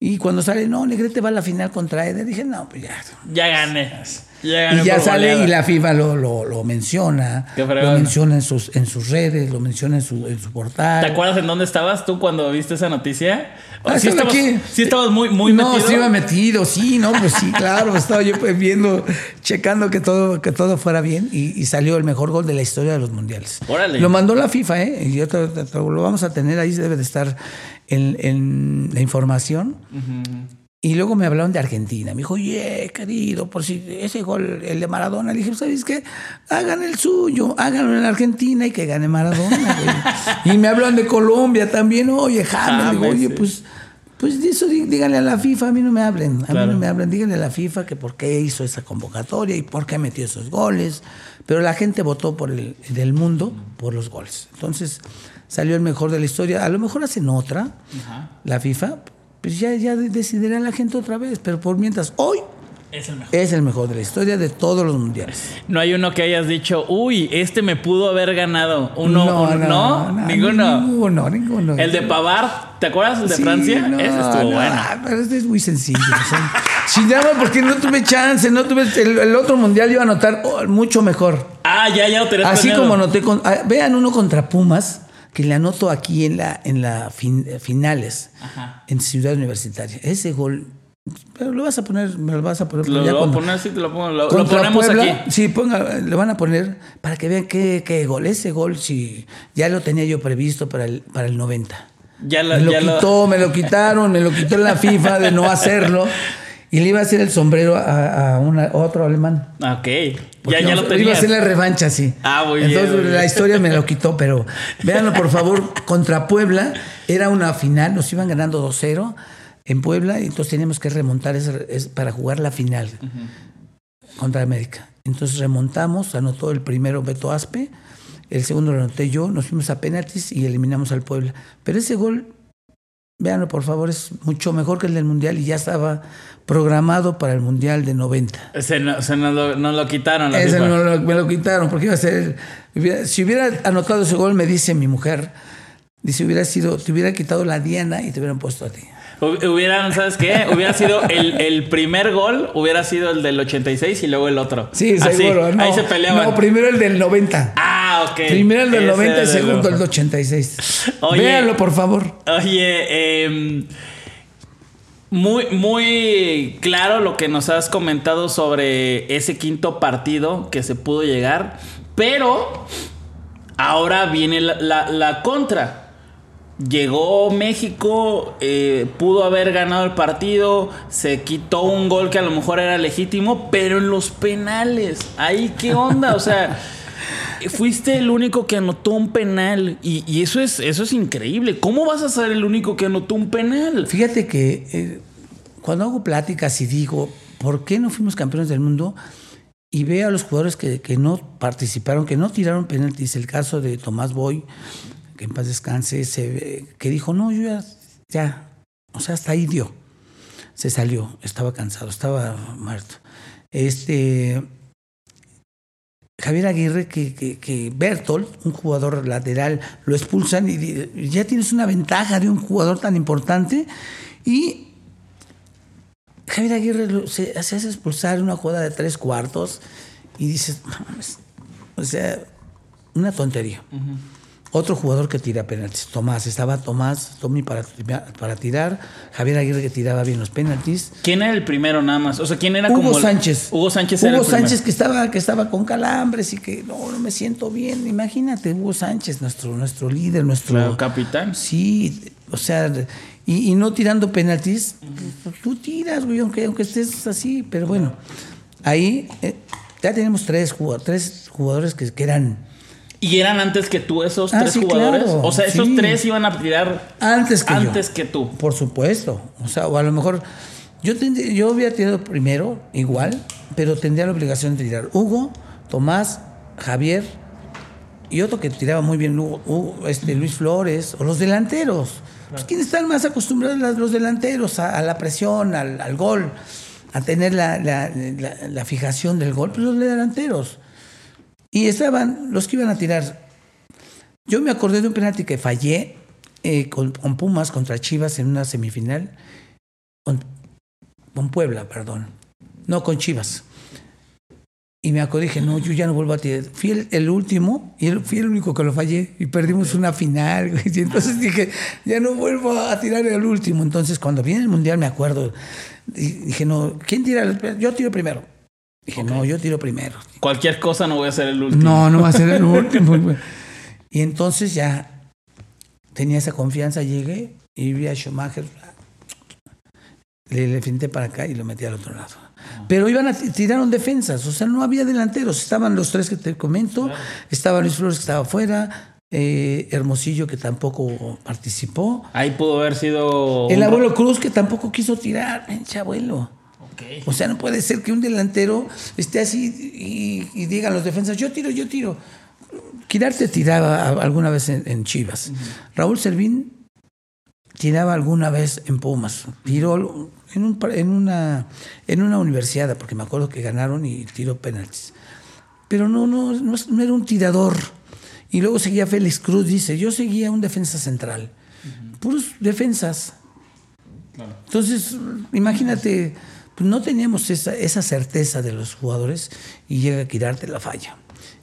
Y cuando sale, no, Negrete va a la final contra Eder, dije, no, pues ya. Ya gané. Y ya sale goleada. y la FIFA lo, lo, lo menciona, lo menciona en sus, en sus redes, lo menciona en su, en su portal. ¿Te acuerdas en dónde estabas tú cuando viste esa noticia? Ah, sí, estaba estabas, aquí. sí estabas muy, muy no, metido. sí iba metido, sí, no, pues sí, claro, estaba yo pues viendo, checando que todo, que todo fuera bien y, y salió el mejor gol de la historia de los mundiales. Órale. Lo mandó la FIFA, ¿eh? Y yo te- te- te- lo vamos a tener, ahí debe de estar en, en la información. Y luego me hablaron de Argentina. Me dijo, oye, querido, por si ese gol, el de Maradona. Le dije, ¿sabes qué? Hagan el suyo, háganlo en Argentina y que gane Maradona. güey". y me hablan de Colombia también. Oye, James. Digo, oye, pues, pues de eso dí- díganle a la FIFA, a mí no me hablen. A Claro. mí no me hablen. Díganle a la FIFA que por qué hizo esa convocatoria y por qué metió esos goles. Pero la gente votó por el del mundo por los goles. Entonces salió el mejor de la historia. A lo mejor hacen otra, la FIFA, pues ya, ya decidirá la gente otra vez. Pero por mientras, hoy Es el mejor. es el mejor de la historia de todos los mundiales. No hay uno que hayas dicho, uy, este me pudo haber ganado. Uno, un- ¿no? ninguno. Ninguno, ninguno. El de Pavard, ¿te acuerdas? El de Sí, Francia. no, Ese estuvo no, bueno. Pero este es muy sencillo. o sea, chingaba porque no tuve chance, no tuve. El, el otro mundial iba a anotar oh, mucho mejor. Ah, ya, ya lo Así planeado. como anoté con. ah, Vean uno contra Pumas, que le anoto aquí en la, en la fin- eh, finales, en Ciudad Universitaria. Ese gol. Pero lo vas a poner, me lo vas a poner. Lo, lo a poner, sí, te lo pongo. Lo, lo contra ponemos Puebla, aquí. Sí, ponga, le van a poner para que vean qué, qué gol. Ese gol, sí, ya lo tenía yo previsto para el, para el 90. Ya lo, Me lo ya lo- quitó, me lo quitaron, me lo quitó la FIFA de no hacerlo. Y le iba a hacer el sombrero a, a una- a otro alemán. Ah, Ok. Ya, ya lo Iba a hacer la revancha, sí. Ah, muy bien, Entonces muy bien. la historia me lo quitó, pero véanlo por favor. Contra Puebla era una final, nos iban ganando 2-0 en Puebla y entonces teníamos que remontar ese- para jugar la final contra América. Entonces remontamos, anotó el primero Beto Aspe, el segundo lo anoté yo, nos fuimos a penaltis y eliminamos al Puebla. Pero ese gol, véanlo por favor, es mucho mejor que el del Mundial y ya estaba programado para el Mundial de 90. Se, no- lo, quitaron. la Ese FIFA. no lo- me lo quitaron porque iba a ser. si hubiera anotado ese gol, me dice mi mujer, dice, hubiera sido, te hubiera quitado la Diana y te hubieran puesto a ti. Hu- Hubieran, ¿sabes qué? Hubiera sido el, el primer gol, hubiera sido el del 86 y luego el otro. Sí, Así, seguro. No, Ahí se peleaban. No, primero el del 90. ah, ok. Primero el del Ese 90 y segundo el del- del 86. Oye. Véanlo, por favor. Oye, em, muy, muy claro lo que nos has comentado sobre ese quinto partido que se pudo llegar, pero ahora viene la, la- la contra. Llegó México, eh, pudo haber ganado el partido, se quitó un gol que a lo mejor era legítimo, pero en los penales, ahí qué onda, o sea, fuiste el único que anotó un penal y, y eso es eso es increíble. ¿Cómo vas a ser el único que anotó un penal? Fíjate que eh, cuando hago pláticas y digo, ¿por qué no fuimos campeones del mundo? Y veo a los jugadores que, que no participaron, que no tiraron penaltis. El caso de Tomás Boy, que en paz descanse, se que dijo, no, yo ya, ya, o sea, hasta ahí dio. Se salió, estaba cansado, estaba muerto. Este. Javier Aguirre, que, que, Bertolt, un jugador lateral, lo expulsan y ya tienes una ventaja de un jugador tan importante. Y Javier Aguirre se, hace expulsar una jugada de tres cuartos y dices, o sea, una tontería. Otro jugador que tira penaltis, Tomás, estaba Tomás, Tommy para, para tirar, Javier Aguirre que tiraba bien los penaltis. ¿Quién era el primero nada más? O sea, ¿quién era Hugo como el- Sánchez. Hugo Sánchez Hugo era el primero. Sánchez que estaba, que estaba con calambres y que no, no me siento bien. Imagínate, Hugo Sánchez, nuestro, nuestro líder, nuestro Claro, capitán. Sí, o sea, y, y no tirando penaltis, tú tiras, güey, aunque, aunque estés así, pero bueno, ahí eh, ya tenemos tres jugadores, tres jugadores que, que eran ¿Y eran antes que tú esos Ah, tres sí, jugadores? claro, o sea, esos sí. tres iban a tirar antes que yo. antes que tú. Por supuesto. O sea, o a lo mejor yo, tendría- yo hubiera tirado primero, igual, pero tendría la obligación de tirar Hugo, Tomás, Javier y otro que tiraba muy bien, Hugo- Hugo, este, Luis Flores, o los delanteros. Pues, ¿Quiénes están más acostumbrados los delanteros a, a la presión, al, al gol, a tener la, la- la- la fijación del gol? Pues los delanteros. Y estaban los que iban a tirar yo me acordé de un penalti que fallé eh, con, con Pumas contra Chivas en una semifinal. Con, con Puebla, perdón. No, con Chivas. Y me acordé, dije, no, yo ya no vuelvo a tirar. Fui el, el último y el- fui el único que lo fallé. Y perdimos una final. Y entonces dije, ya no vuelvo a tirar el último. Entonces, cuando viene el mundial, me acuerdo. y dije, no, ¿quién tira? el- Yo tiro primero. Dije, no, yo tiro primero. Cualquier cosa no voy a ser el último. No, no va a ser el último. y entonces ya tenía esa confianza, llegué y vi a Schumacher. Le, le finté para acá y lo metí al otro lado. Pero iban a tiraron defensas, o sea, no había delanteros. Estaban los tres que te comento. Estaba Luis Flores que estaba afuera. eh, Hermosillo que tampoco participó. Ahí pudo haber sido. El un- abuelo Cruz que tampoco quiso tirar. Pinche abuelo. O sea, no puede ser que un delantero esté así y, y digan los defensas, yo tiro, yo tiro. Quirarte tiraba alguna vez en, en Chivas. Raúl Servín tiraba alguna vez en Pumas. Tiró en, un par- en, una, en una universidad, porque me acuerdo que ganaron y tiró penaltis. Pero no, no, no, no era un tirador. Y luego seguía Félix Cruz, dice, yo seguía un defensa central. Puros defensas. Entonces, imagínate, pues no teníamos esa, esa certeza de los jugadores y llega a Quirarte la falla.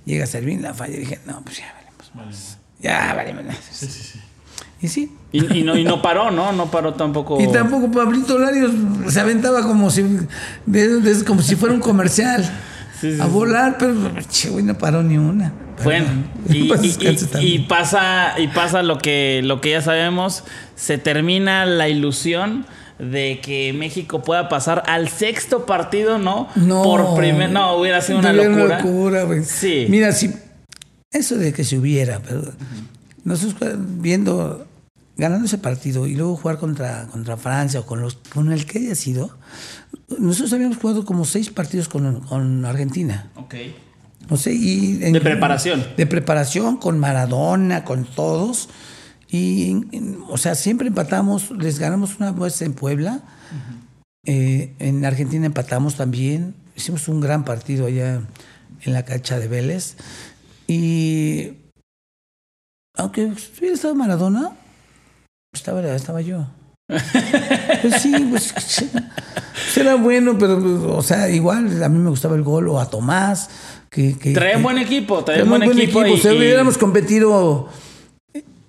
Llega a Servín la falla y dije, no, pues ya valemos más. Ya valemos más. Y sí. Y, y no, y no paró, ¿no? No paró tampoco. Y tampoco Pablito Larios se aventaba como si, de- de- como si fuera un comercial. Sí, sí, a sí. volar, pero che, güey, no paró ni una. Bueno, y, y- también. y pasa, y pasa lo que, lo que ya sabemos, se termina la ilusión de que México pueda pasar al sexto partido, ¿no? No. Por primer, no, hubiera sido una locura. locura, güey. Sí. Mira, si eso de que se hubiera, pero nosotros viendo, ganando ese partido y luego jugar contra, contra Francia o con los con el que haya sido, nosotros habíamos jugado como seis partidos con, con Argentina. Ok. O sea, y en- De preparación. De preparación con Maradona, con todos. Y, o sea, siempre empatamos, les ganamos una vez en Puebla. Eh, en Argentina empatamos también. Hicimos un gran partido allá en la cancha de Vélez. Y aunque hubiera estado Maradona, estaba, estaba yo. Pues sí, pues era bueno, pero, o sea, igual a mí me gustaba el gol o a Tomás. Que, que, Traen que- buen equipo, traen buen, buen equipo. y- y- hubiéramos competido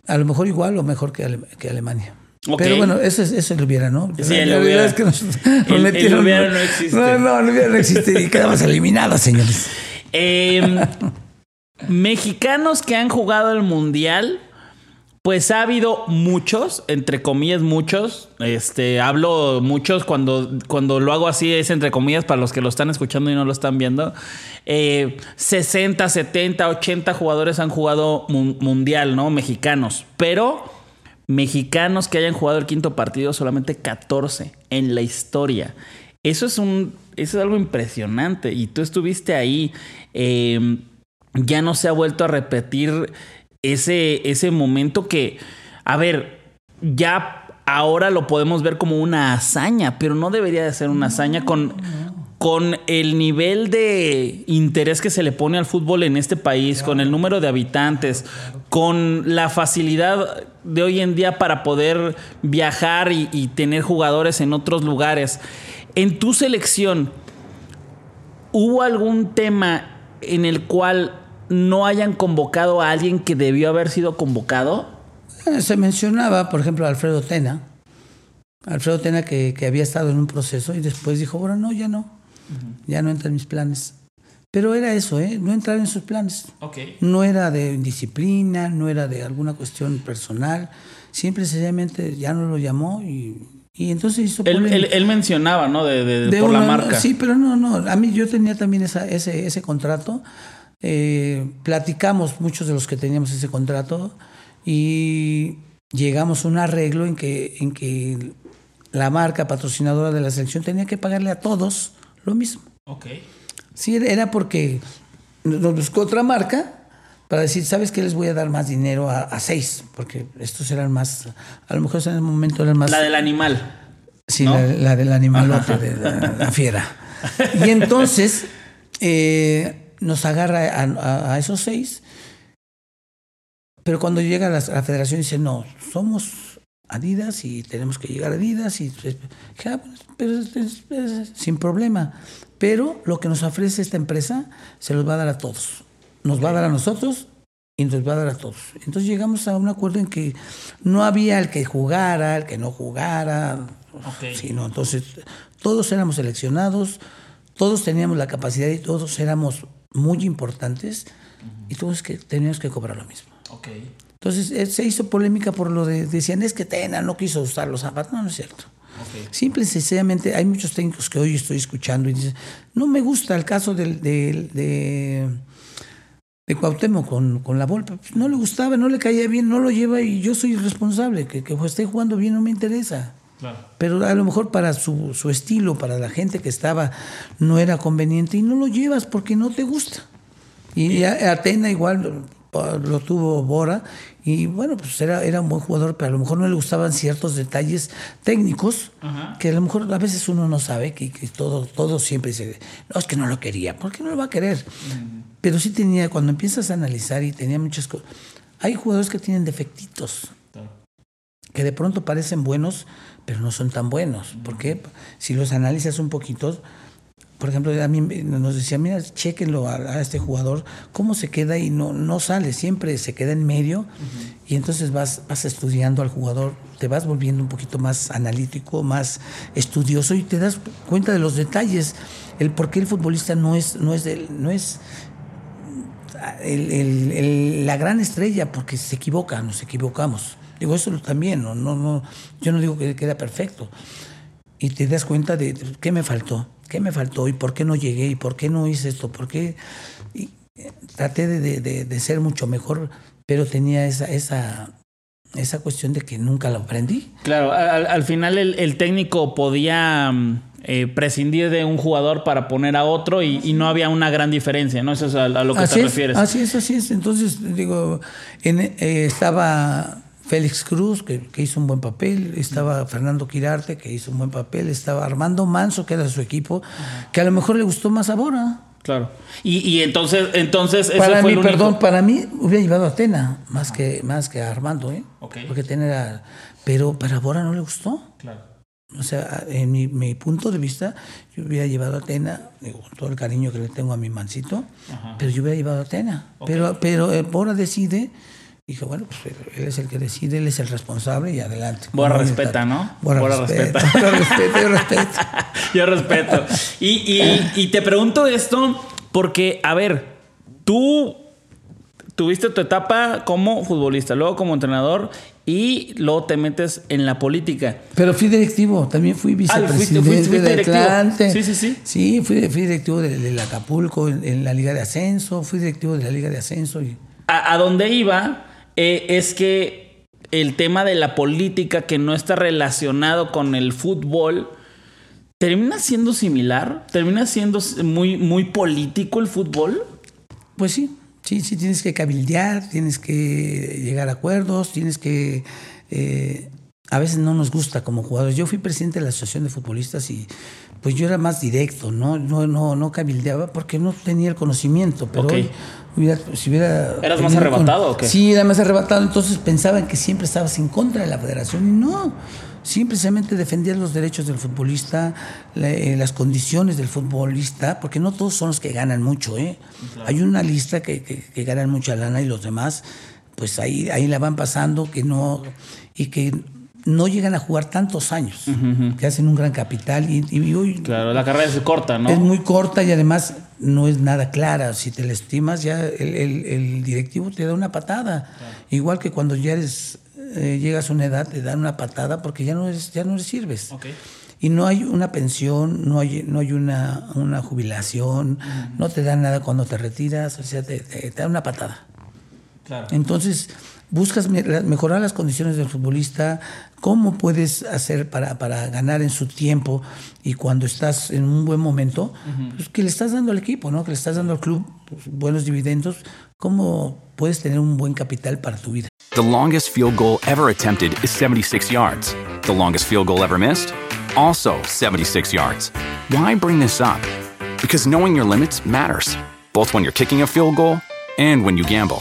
a lo mejor igual o mejor que, Ale- que Alemania. Pero bueno, eso es, eso es el hubiera, ¿no? Sí, el La hubiera. es que nos, nos El- el metieron- hubiera no existe. No, no, el hubiera no existe y quedamos eliminados, señores. Em, mexicanos que han jugado el mundial, pues ha habido muchos, entre comillas muchos. Este, hablo muchos cuando, cuando lo hago así es entre comillas para los que lo están escuchando y no lo están viendo. Eh, 60, 70, 80 jugadores han jugado mun- mundial, ¿no? Mexicanos. Pero mexicanos que hayan jugado el quinto partido, solamente 14 en la historia. Eso es un. Eso es algo impresionante. Y tú estuviste ahí. eh, ya no se ha vuelto a repetir ese, ese momento que. A ver, ya ahora lo podemos ver como una hazaña, pero no debería de ser una hazaña con. Con el nivel de interés que se le pone al fútbol en este país, con el número de habitantes, con la facilidad de hoy en día para poder viajar y, y tener jugadores en otros lugares. En tu selección, ¿hubo algún tema en el cual no hayan convocado a alguien que debió haber sido convocado? Eh, Se mencionaba, por ejemplo, a Alfredo Tena. Alfredo Tena que, que había estado en un proceso y después dijo, bueno, no, ya no. Ya no entra en mis planes. Pero era eso, ¿eh? No entrar en sus planes. Ok. No era de disciplina, no era de alguna cuestión personal. Siempre sencillamente ya no lo llamó y, y entonces hizo Él, él- él mencionaba, ¿no? De, de- De por la marca. Sí, pero no, no. A mí yo tenía también esa, ese, ese contrato. Eh, platicamos muchos de los que teníamos ese contrato y llegamos a un arreglo en que, en que la marca patrocinadora de la selección tenía que pagarle a todos lo mismo. Ok. Sí, era porque nos buscó otra marca para decir, ¿sabes qué? Les voy a dar más dinero a, a seis, porque estos eran más, a lo mejor en el momento eran más... La del animal. Sí, ¿no? la, la del animalote, de la, la fiera. Y entonces eh, nos agarra a, a- a esos seis, pero cuando llega la, la federación dice, no, somos Adidas y tenemos que llegar a Adidas, y dije, "Ah, pues, pero es- es- es- sin problema. Pero lo que nos ofrece esta empresa se los va a dar a todos. Nos va a dar a nosotros y nos va a dar a todos. Entonces llegamos a un acuerdo en que no había el que jugara, el que no jugara, sino entonces todos éramos seleccionados, todos teníamos la capacidad y todos éramos muy importantes y todos que teníamos que cobrar lo mismo. Entonces se hizo polémica por lo de, decían, es que Tena no quiso usar los zapatos. No, no es cierto. Simple y sencillamente hay muchos técnicos que hoy estoy escuchando y dicen, no me gusta el caso del, del- de, de Cuauhtémoc con, con la Volpe. Pues no le gustaba, no le caía bien, no lo lleva y yo soy responsable. Que, que esté jugando bien no me interesa. Claro. Pero a lo mejor para su, su estilo, para la gente que estaba, no era conveniente y no lo llevas porque no te gusta. Y a- Atena igual lo, tuvo Bora y bueno, pues era, era un buen jugador, pero a lo mejor no le gustaban ciertos detalles técnicos que a lo mejor a veces uno no sabe, que, que todo, todo siempre dice, no, es que no lo quería, ¿por qué no lo va a querer? Pero sí tenía, cuando empiezas a analizar y tenía muchas cosas, hay jugadores que tienen defectitos que de pronto parecen buenos, pero no son tan buenos. Porque si los analizas un poquito, por ejemplo, a mí nos decía, mira, chequenlo a, a este jugador, cómo se queda y no, no sale, siempre se queda en medio y entonces vas, vas estudiando al jugador, te vas volviendo un poquito más analítico, más estudioso y te das cuenta de los detalles, el por qué el futbolista no es, no es, del- no es el- el- el- la gran estrella porque se equivoca, nos equivocamos. Digo, eso también, no, no, no, yo no digo que queda perfecto. Y te das cuenta de qué me faltó, qué me faltó y por qué no llegué y por qué no hice esto, por qué y, eh, traté de, de- de- ser mucho mejor, pero tenía esa, esa, esa cuestión de que nunca lo aprendí. Claro, al, al final el, el técnico podía mm, eh, prescindir de un jugador para poner a otro y, y no había una gran diferencia, ¿no? Eso es a, a lo que así te es, refieres. Así es, así es. Entonces, digo, en- eh, estaba Félix Cruz, que, que hizo un buen papel, estaba Fernando Quirarte, que hizo un buen papel, estaba Armando Manso, que era su equipo, que a lo mejor le gustó más a Bora. Claro. Y, y entonces, entonces ese Para fue mí, el único- perdón, para mí hubiera llevado a Atena más que, más que a Armando, ¿eh? Ok. Porque Atena era. Pero para Bora no le gustó. Claro. O sea, en mi, mi punto de vista, yo hubiera llevado a Atena, digo, con todo el cariño que le tengo a mi mancito, pero yo hubiera llevado a Atena. Pero, pero eh, Bora decide, dije, bueno, pues él es el que decide, él es el responsable y adelante. Bora No, respeta, yo- ¿no? Bora respeta. respeta. Bora respeta, yo respeto. Yo respeto. Y, y- y te pregunto esto porque, a ver, tú tuviste tu etapa como futbolista, luego como entrenador y luego te metes en la política. Pero fui directivo, también fui vicepresidente fuiste- fuiste de directivo. Atlante. Sí, sí, sí. Sí, fui, fui directivo del del Acapulco, en, en la Liga de Ascenso, fui directivo de la Liga de Ascenso. Y, A, a donde iba eh, es que el tema de la política que no está relacionado con el fútbol termina siendo similar, termina siendo muy, muy político el fútbol. pues sí, sí, sí, tienes que cabildear, tienes que llegar a acuerdos, tienes que... eh, a veces no nos gusta como jugadores. Yo fui presidente de la Asociación de Futbolistas y pues yo era más directo, no, no, no, no cabildeaba porque no tenía el conocimiento. Pero Ok. hoy hubiera, si hubiera ¿Eras más arrebatado o qué? Sí, era más arrebatado. Entonces pensaban que siempre estabas en contra de la federación y no. Simplemente defendías los derechos del futbolista, la- eh, las condiciones del futbolista, porque no todos son los que ganan mucho. ¿eh? Hay una lista que, que- que ganan mucha lana y los demás, pues ahí, ahí la van pasando que no, y que no llegan a jugar tantos años, que hacen un gran capital y, y hoy Claro, la carrera es corta, ¿no? es muy corta y además no es nada clara. Si te la estimas, ya el, el- el directivo te da una patada. Igual que cuando ya eres, eh, llegas a una edad, te dan una patada porque ya no, eres, ya no le sirves. Ok. Y no hay una pensión, no hay, no hay una, una jubilación, no te dan nada cuando te retiras, o sea, te, te- te dan una patada. Claro. Entonces, buscas mejorar las condiciones del futbolista, cómo puedes hacer para, para ganar en su tiempo y cuando estás en un buen momento, pues que le estás dando al equipo, ¿no? que le estás dando al club pues, buenos dividendos, cómo puedes tener un buen capital para tu vida. The longest field goal ever attempted is 76 yards. The longest field goal ever missed? Also 76 yards. Why bring this up? Because knowing your limits matters, both when you're kicking a field goal and when you gamble.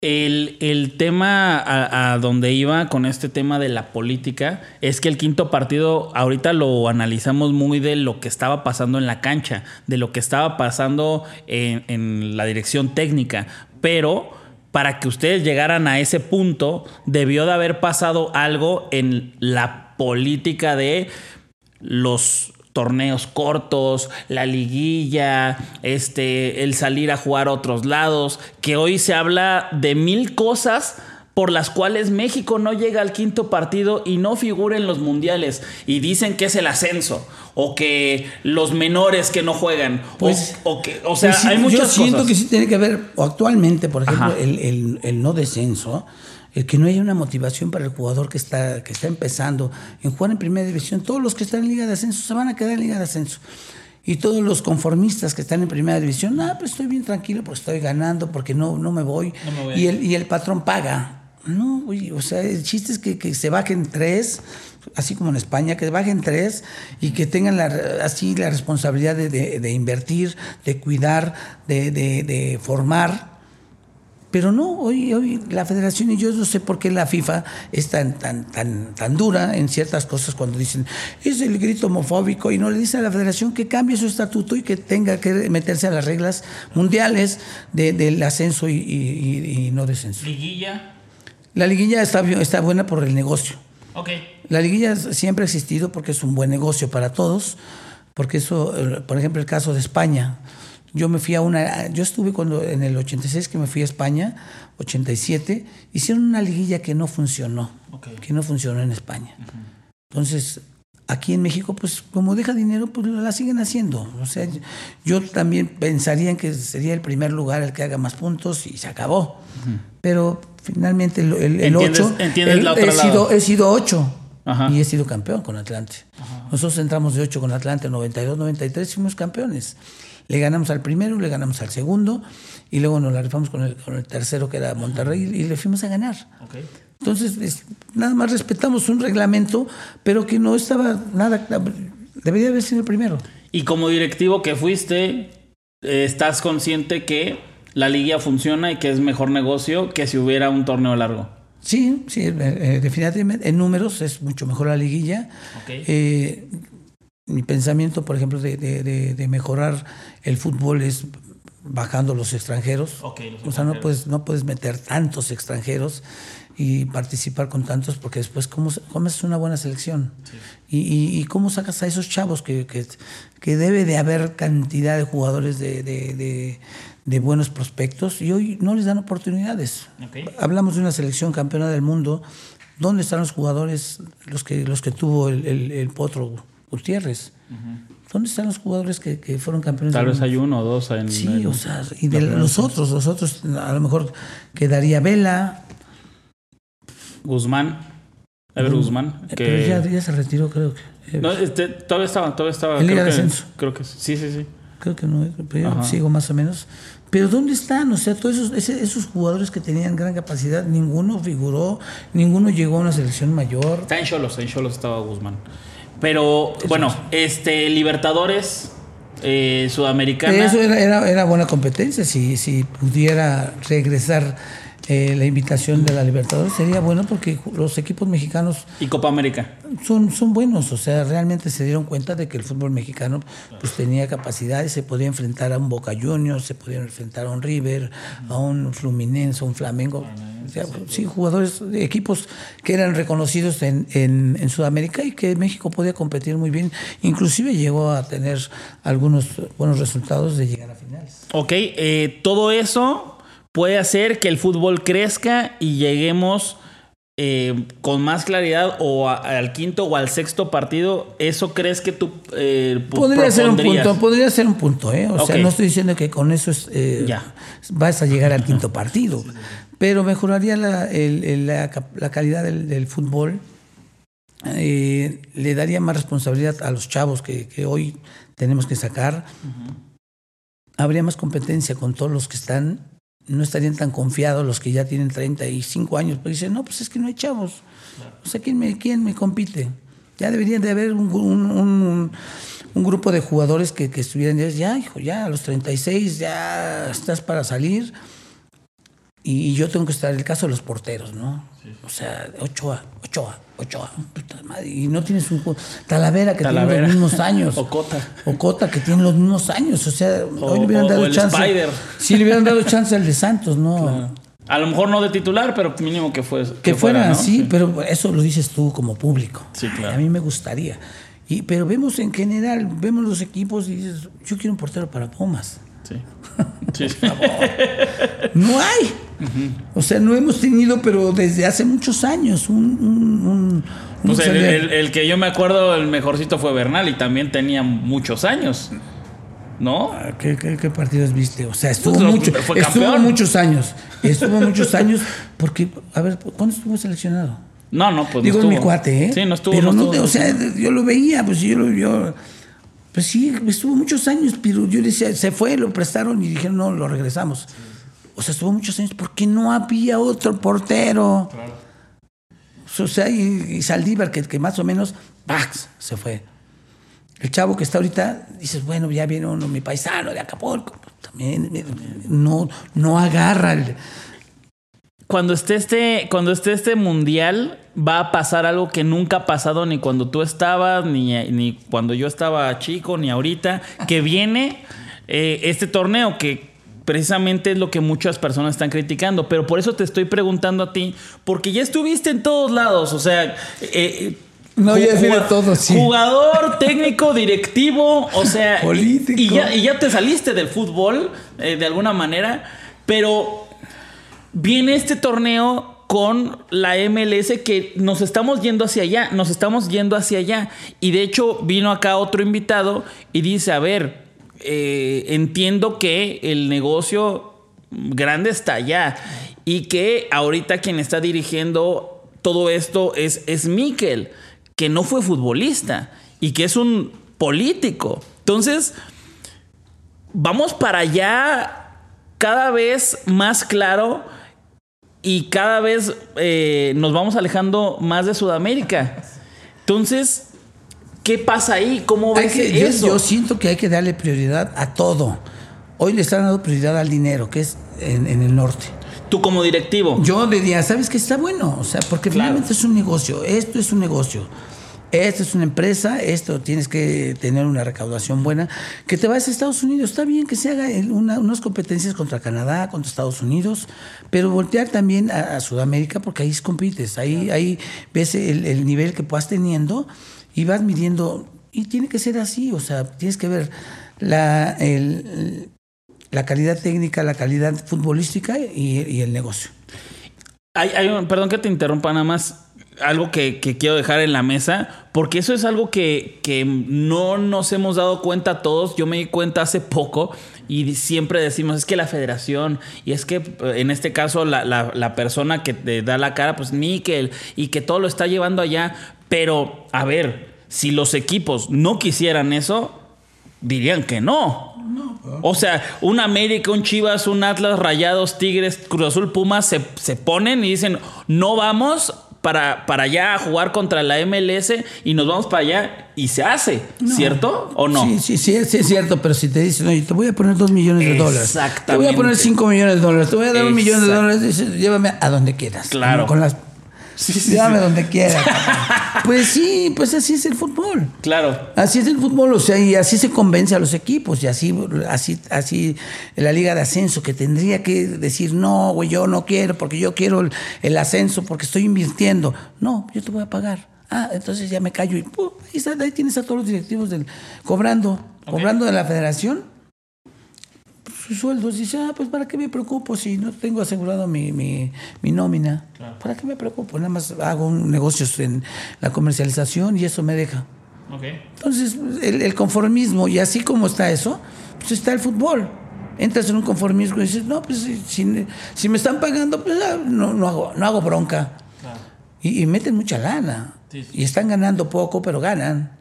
El, el tema a, donde iba con este tema de la política es que el quinto partido ahorita lo analizamos muy de lo que estaba pasando en la cancha, de lo que estaba pasando en, en la dirección técnica, pero para que ustedes llegaran a ese punto debió de haber pasado algo en la política de los torneos cortos, la liguilla, este, el salir a jugar a otros lados, que hoy se habla de mil cosas por las cuales México no llega al quinto partido y no figura en los mundiales y dicen que es el ascenso o que los menores que no juegan o- Pues- o, que o sea Pues sí, hay muchas yo siento cosas que sí tiene que haber, o actualmente, por ejemplo, Ajá. el, el- el no descenso, el que no haya una motivación para el jugador que está, que está empezando en jugar en primera división. Todos los que están en Liga de Ascenso se van a quedar en Liga de Ascenso. Y todos los conformistas que están en primera división, ah, pues estoy bien tranquilo porque estoy ganando, porque no, no me voy. No me voy. Y, el, y el patrón paga. No, güey, o sea, el chiste es que, que se bajen tres, así como en España, que bajen tres y que tengan la, así la responsabilidad de, de- de invertir, de cuidar, de- de formar. Pero no, hoy, hoy la federación, y yo no sé por qué la FIFA es tan, tan, tan, tan dura en ciertas cosas cuando dicen, es el grito homofóbico, y no le dice a la federación que cambie su estatuto y que tenga que meterse a las reglas mundiales de- del ascenso y, y- y- y no descenso. liguilla La liguilla está, está buena por el negocio. ok La liguilla siempre ha existido porque es un buen negocio para todos, porque eso, eh, por ejemplo, el caso de España. Yo me fui a una, yo estuve cuando en el 86 que me fui a España, 87, hicieron una liguilla que no funcionó, Ok. que no funcionó en España. Entonces, aquí en México, pues como deja dinero, pues la siguen haciendo. O sea, yo también pensaría en que sería el primer lugar el que haga más puntos y se acabó. Pero finalmente el, el, el Entiendes- 8, entiendes el- la otra he, sido, lado. he sido 8. Ajá. y he sido campeón con Atlante. Nosotros entramos de 8 con Atlante, 92, 93, fuimos campeones. Le ganamos al primero, le ganamos al segundo y luego nos la rifamos con el, con el tercero que era Monterrey y le fuimos a ganar. Entonces, es- nada más respetamos un reglamento, pero que no estaba nada. Debería haber sido el primero. Y como directivo que fuiste, eh, estás consciente que la liga funciona y que es mejor negocio que si hubiera un torneo largo. Sí, sí, eh, eh, definitivamente. En números es mucho mejor la liguilla. Ok. Eh, mi pensamiento, por ejemplo, de, de- de- de mejorar el fútbol es bajando los extranjeros. Los o sea, no puedes, no puedes meter tantos extranjeros y participar con tantos porque después, ¿cómo, cómo es una buena selección? Y, y- y cómo sacas a esos chavos que, que, que debe de haber cantidad de jugadores de, de- buenos prospectos y hoy no les dan oportunidades? Hablamos de una selección campeona del mundo. ¿Dónde están los jugadores, los que, los que tuvo el, el- el Potro Gutiérrez? ¿Dónde están los jugadores que, que fueron campeones Tal vez hay uno o dos en Sí, en- o sea, y de los otros, los otros, a lo mejor quedaría Vela. Guzmán. Ever Guzmán. eh, Que... Pero ya, ya se retiró, creo que. eh, No, este, todavía estaba, todavía estaba. En Liga creo de que- Ascenso. Creo que sí, sí, sí. Creo que no, pero yo sigo más o menos. Pero ¿dónde están? O sea, todos esos, ese- esos jugadores que tenían gran capacidad, ninguno figuró, ninguno llegó a una selección mayor. Está en Cholos, en Cholos estaba Guzmán. Pero, bueno, este, Libertadores, eh, Sudamericana. Eso era, era, era buena competencia. Si, si pudiera regresar eh, la invitación de la Libertadores, sería bueno porque los equipos mexicanos Y Copa América. son, son buenos. O sea, realmente se dieron cuenta de que el fútbol mexicano pues, tenía capacidades. Se podía enfrentar a un Boca Juniors, se podía enfrentar a un River, a un Fluminense, a un Flamengo. O sea, sí, jugadores, equipos que eran reconocidos en, en, en Sudamérica y que México podía competir muy bien. Inclusive llegó a tener algunos buenos resultados de llegar a finales. Ok, eh, todo eso puede hacer que el fútbol crezca y lleguemos eh, con más claridad o a- al quinto o al sexto partido. ¿Eso crees que tú eh, Podría ser un punto, podría ser un punto, ¿eh? O sea, no estoy diciendo que con eso es, eh, Ya. vas a llegar al quinto partido, pero mejoraría la, el- el- la cap- la calidad del, del fútbol, eh, le daría más responsabilidad a los chavos que, que hoy tenemos que sacar, habría más competencia con todos los que están, no estarían tan confiados los que ya tienen 35 años, pero dicen, no, pues es que no hay chavos, o sea, ¿quién me, quién me compite? Ya debería de haber un, un- un- un grupo de jugadores que, que estuvieran ya, ya, hijo, ya a los 36 ya estás para salir. Y, y yo tengo que estar, el caso de los porteros, ¿no? O sea, Ochoa, Ochoa, Ochoa, puta madre, y no tienes un Talavera que Talavera. tiene los mismos años. O Cota. O Cota que tiene los mismos años. O sea, hoy le hubieran o dado el chance. Spider. Sí, le hubieran dado chance al de Santos, ¿no? A lo mejor no de titular, pero mínimo que, fue, Que, fuera ¿no? así, pero eso lo dices tú como público. Sí, claro. A mí me gustaría. Y, pero vemos en general, vemos los equipos y dices, yo quiero un portero para Pumas. Sí. Sí, sí. No hay. O sea, no hemos tenido, pero desde hace muchos años, un... un, un- Pues el, auxiliar. el- el que yo me acuerdo, el mejorcito fue Bernal y también tenía muchos años. ¿No? ¿Qué, qué, qué partidos viste? O sea, estuvo, Pues lo- mucho, fue estuvo muchos años. Estuvo muchos años porque, a ver, ¿cuándo estuvo seleccionado? No, no, pues no Digo, estuvo. mi cuate, ¿eh? Sí, no estuvo. Pero no no, estuvo, te- o sea, no yo lo veía, pues yo lo yo, Pues sí, estuvo muchos años, pero yo decía, se fue, lo prestaron y dijeron, no, lo regresamos. O sea, estuvo muchos años porque no había otro portero. O sea, y, y Saldívar, que, que más o menos, ¡pax! se fue. El chavo que está ahorita, dices, bueno, ya viene uno, mi paisano de Acapulco. También eh, no, no agarra el, Cuando esté este, cuando esté este mundial, va a pasar algo que nunca ha pasado ni cuando tú estabas, ni, ni cuando yo estaba chico, ni ahorita, que viene eh, este torneo que precisamente es lo que muchas personas están criticando. Pero por eso te estoy preguntando a ti, porque ya estuviste en todos lados, o sea... eh, No, ya ju- fui de jugad- todo, sí. Jugador, técnico, directivo, o sea... Político. Y ya, y ya te saliste del fútbol, eh, de alguna manera, pero viene este torneo con la MLS que nos estamos yendo hacia allá, nos estamos yendo hacia allá. Y de hecho vino acá otro invitado y dice, a ver, eh, entiendo que el negocio grande está allá y que ahorita quien está dirigiendo todo esto es, es Miquel. que no fue futbolista y que es un político. Entonces, vamos para allá cada vez más claro y cada vez eh, nos vamos alejando más de Sudamérica. Entonces, ¿qué pasa ahí? ¿Cómo ves que- yo, eso? yo siento que hay que darle prioridad a todo. Hoy le están dando prioridad al dinero, que es en, en el norte. Tú como directivo. Yo diría, ¿sabes qué está bueno? O sea, porque Claro. finalmente es un negocio. Esto es un negocio. Esto es una empresa, esto tienes que tener una recaudación buena. Que te vayas a Estados Unidos, está bien que se haga una- unas competencias contra Canadá, contra Estados Unidos, pero voltear también a, a Sudamérica porque ahí compites, ahí, ahí ves el, el nivel que vas teniendo y vas midiendo. Y tiene que ser así, o sea, tienes que ver la, el- la calidad técnica, la calidad futbolística y, el negocio. Hay, hay perdón que te interrumpa nada más. Algo que, que quiero dejar en la mesa, porque eso es algo que, que no nos hemos dado cuenta todos. Yo me di cuenta hace poco y siempre decimos, es que la federación, y es que en este caso la, la- la persona que te da la cara, pues Níquel, y que todo lo está llevando allá. Pero, a ver, si los equipos no quisieran eso, dirían que no. O sea, un América, un Chivas, un Atlas, Rayados, Tigres, Cruz Azul, Pumas se, se ponen y dicen, no vamos para, para allá a jugar contra la MLS y nos vamos para allá y se hace, ¿cierto? ¿O no? Sí, sí, sí, sí es cierto, pero si te dicen, oye, te voy a poner dos millones de dólares. Te voy a Exactamente. poner cinco millones de dólares. Te voy a dar un millón de dólares. dices, llévame a donde quieras. Claro. Con las, Sí, sí, llévame sí. donde quieras. papá. pues sí, pues así es el fútbol. Claro. Así es el fútbol, o sea, y así se convence a los equipos, y así, así, así la liga de ascenso, que tendría que decir, no, güey, yo no quiero, porque yo quiero el, el ascenso, porque estoy invirtiendo. No, yo te voy a pagar. Ah, entonces ya me callo y ¡pum! ahí, está, ahí tienes a todos los directivos del, cobrando, cobrando de la federación sus sueldos. Dice, ah, pues para qué me preocupo si no tengo asegurado mi, mi, mi nómina. ¿Para qué me preocupo? Nada más hago un negocio en la comercialización y eso me deja. Entonces, el, el conformismo, y así como está eso, pues está el fútbol. Entras en un conformismo y dices, no, pues si, me están pagando, pues ah, no, no, hago, no hago bronca. Y, y meten mucha lana. Y están ganando poco, pero ganan.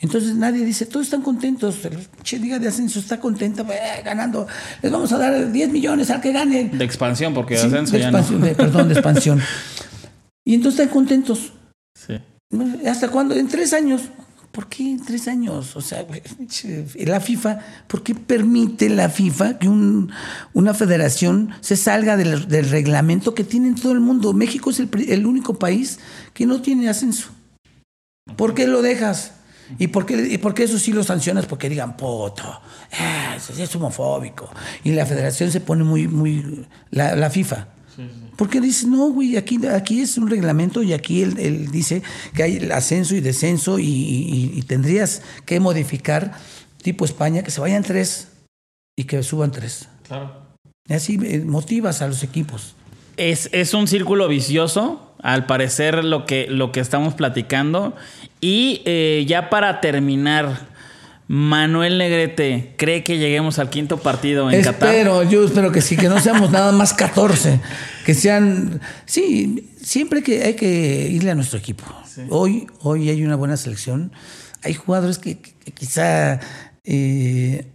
Entonces nadie dice, todos están contentos. Che, Liga de Ascenso está contenta, eh, ganando. Les vamos a dar 10 millones al que gane. De expansión, porque Sí, ascenso de ya no. expansión, de- perdón, de expansión. Y entonces están contentos. Sí. ¿Hasta cuándo? En tres años. ¿Por qué en tres años? O sea, la FIFA, ¿por qué permite la FIFA que un- una federación se salga del, del reglamento que tiene en todo el mundo? México es el, el único país que no tiene ascenso. ¿Por qué lo dejas? ¿Y por qué, y por qué eso sí lo sancionas? Porque digan, poto, eso sí es homofóbico. Y la federación se pone muy, muy, la, la FIFA. Porque dice, no, güey, aquí, aquí es un reglamento y aquí él, él dice que hay ascenso y descenso y, y- y tendrías que modificar, tipo España, que se vayan tres y que suban tres. Claro. Y así eh, motivas a los equipos. Es, es un círculo vicioso, al parecer, lo que, lo que estamos platicando. Y eh, ya para terminar, Manuel Negrete, ¿cree que lleguemos al quinto partido en Qatar? Espero, yo espero que sí, que no seamos nada más 14, que sean, sí, siempre que hay que irle a nuestro equipo. Hoy, hoy hay una buena selección, hay jugadores que, que quizá eh,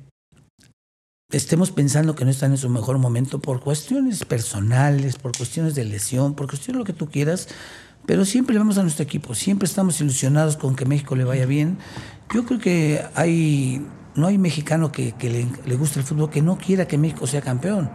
estemos pensando que no están en su mejor momento por cuestiones personales, por cuestiones de lesión, por cuestiones de lo que tú quieras, pero siempre vamos a nuestro equipo, siempre estamos ilusionados con que México le vaya bien. Yo creo que hay, no hay mexicano que, que le, le guste el fútbol que no quiera que México sea campeón.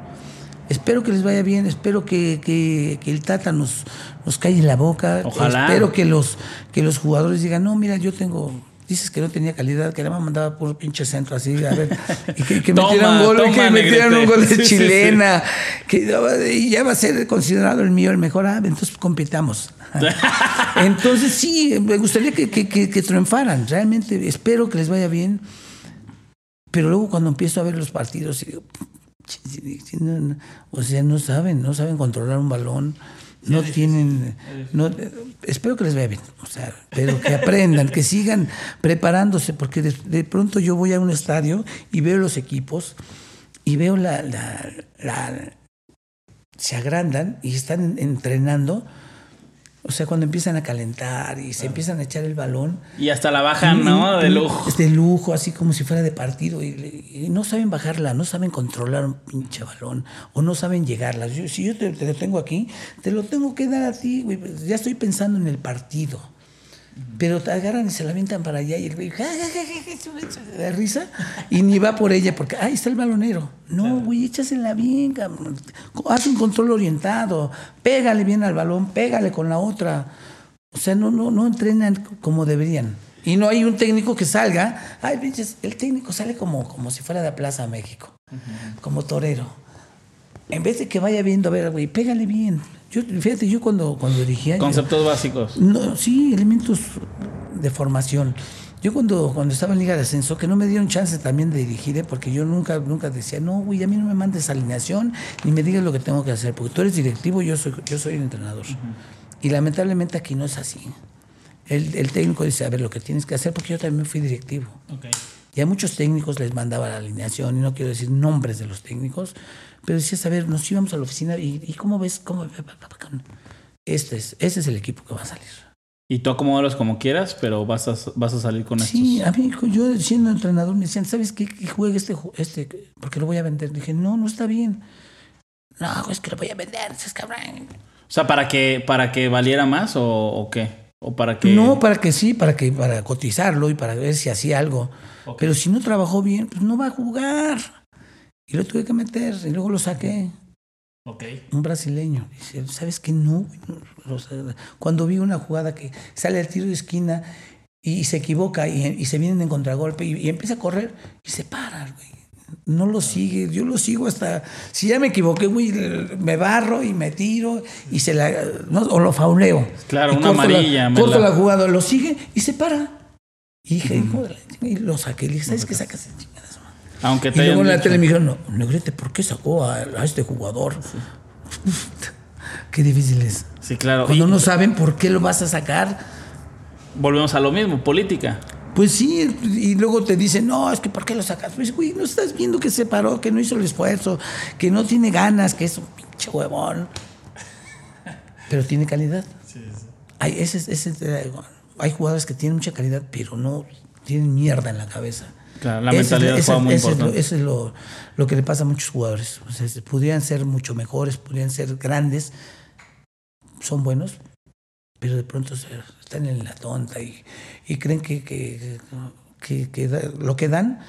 Espero que les vaya bien, espero que, que- que el Tata nos, nos calle en la boca, Ojalá. espero que los, que los jugadores digan, no, mira, yo tengo... Dices que no tenía calidad, que nada más mandaba por pinche centro así, a ver, y que, que Toma, metieran un gol, y que toma, metieran un gol de chilena, que y ya va a ser considerado el mío el mejor, ah, entonces compitamos. entonces sí, me gustaría que, que, que- que triunfaran, realmente espero que les vaya bien, pero luego cuando empiezo a ver los partidos, o sea, no saben, no saben controlar un balón, no tienen, no, espero que les vaya bien, o sea, pero que aprendan, que sigan preparándose, porque de, de pronto yo voy a un estadio y veo los equipos y veo la, la, la- se agrandan y están entrenando O sea, cuando empiezan a calentar y se empiezan a echar el balón. Y hasta la bajan, ¿no? De lujo. Es de lujo, así como si fuera de partido. Y, y no saben bajarla, no saben controlar un pinche balón. O no saben llegarla. Yo- si yo te, te lo tengo aquí, te lo tengo que dar a ti, güey. Ya estoy pensando en el partido. Pero te agarran y se la avientan para allá y el güey da risa y ni va por ella porque ahí está el balonero. No, güey, échasela bien, cabrón. Haz un control orientado, pégale bien al balón, pégale con la otra. O sea, no, no, no entrenan como deberían. Y no hay un técnico que salga. Ay, pinches, el técnico sale como, como si fuera de Plaza México, como torero. En vez de que vaya viendo, a ver, güey, pégale bien. Yo, fíjate, yo cuando, cuando dirigía. yo- Conceptos básicos. no, sí, elementos de formación. Yo cuando, cuando estaba en Liga de Ascenso, que no me dieron chance también de dirigir, ¿eh? porque yo nunca, nunca decía, no, güey, a mí no me mandes alineación ni me digas lo que tengo que hacer, porque tú eres directivo, yo soy, yo soy el entrenador. Y lamentablemente aquí no es así. El, el técnico dice, a ver, lo que tienes que hacer, porque yo también fui directivo. Y a muchos técnicos les mandaba la alineación, y no quiero decir nombres de los técnicos, pero decías, a ver, nos íbamos a la oficina, y, y ¿cómo ves? ¿Cómo? Este es, este es el equipo que va a salir. Y tú acomódalos como quieras, pero vas a, vas a salir con Sí, estos. a mí yo siendo entrenador me decían, ¿sabes qué? Que juegue este, este, porque lo voy a vender. Dije, no, no está bien. No, es que lo voy a vender, es cabrón. O sea, ¿para que, para que valiera más o, o qué? ¿O para que...? No, para que sí, para que para cotizarlo y para ver si hacía algo. Pero si no trabajó bien, pues no va a jugar. Y lo tuve que meter y luego lo saqué. Ok. Un brasileño. Dice, ¿sabes qué? No. Cuando vi una jugada que sale al tiro de esquina y, se equivoca y, y se vienen en contragolpe y, y empieza a correr y se para, güey. No lo sigue, yo lo sigo hasta. Si ya me equivoqué, güey, me barro y me tiro y se la. no, o lo fauleo. Claro, Y una corto la- amarilla, me corto la- la jugada, lo sigue y se para. Y dije, la- y lo saqué. Le dije, ¿sabes qué sacas? Chingadas, madre?" Aunque Y te luego hayan en la tele me dijeron, no, Negrete, ¿por qué sacó a, a este jugador? qué difícil es. Sí, claro. Cuando Y no saben por qué lo vas a sacar, Volvemos a lo mismo, política. pues sí, y luego te dicen, no, es que ¿por qué lo sacas? Pues, güey, no estás viendo que se paró, que no hizo el esfuerzo, que no tiene ganas, que es un pinche huevón. Pero tiene calidad. Hay, ese, ese- eh, hay jugadores que tienen mucha calidad, pero no tienen mierda en la cabeza. Claro, la Ese es- mentalidad ese- juega muy ese es lo- importante. Eso es lo, lo que le pasa a muchos jugadores. O sea, ser mucho mejores, podrían ser grandes, son buenos, pero de pronto se- están en la tonta y, y creen que, que, que- que da- lo que dan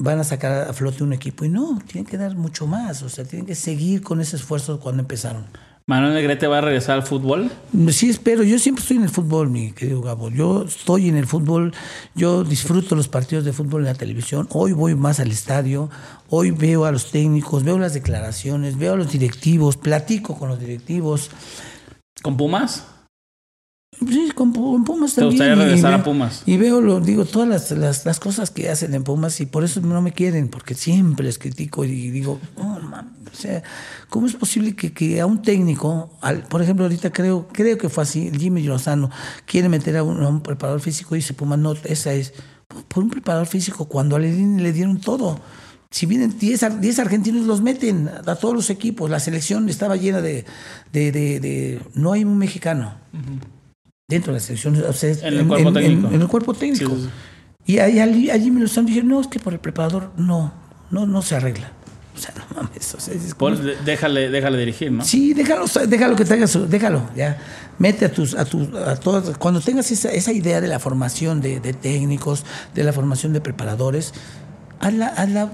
van a sacar a flote un equipo. Y no, tienen que dar mucho más. O sea, tienen que seguir con ese esfuerzo cuando empezaron. Manuel Negrete va a regresar al fútbol. Sí, espero. Yo siempre estoy en el fútbol, mi querido Gabo. Yo estoy en el fútbol. Yo disfruto los partidos de fútbol en la televisión. Hoy voy más al estadio. Hoy veo a los técnicos, veo las declaraciones, veo a los directivos, platico con los directivos. ¿Con Pumas? Sí, con, con Pumas ¿Te también. gustaría y- y regresar a Pumas? Y veo, lo, digo, todas las, las, las cosas que hacen en Pumas y por eso no me quieren, porque siempre les critico y digo, oh, mames, o sea, ¿cómo es posible que, que a un técnico, al, por ejemplo, ahorita creo, creo que fue así, Jimmy Lozano, quiere meter a un, a un preparador físico y dice, Pumas, no, esa es, por un preparador físico, cuando a Lelini le dieron todo. Si vienen 10, ar- 10 argentinos, los meten a todos los equipos. La selección estaba llena de. de, de- de- no hay un mexicano dentro de la selección. o sea, En el cuerpo técnico. en el cuerpo técnico. Sí, sí, Y ahí, allí, allí me lo están diciendo, no, es que por el preparador no, no, no se arregla. O sea, no mames. o sea, es como- déjale, déjale dirigir, ¿no? Sí, déjalo, déjalo que tengas, déjalo, ya. Mete a tus, a tus, a todas, cuando tengas esa, esa idea de la formación de, de técnicos, de la formación de preparadores, hazla, hazla,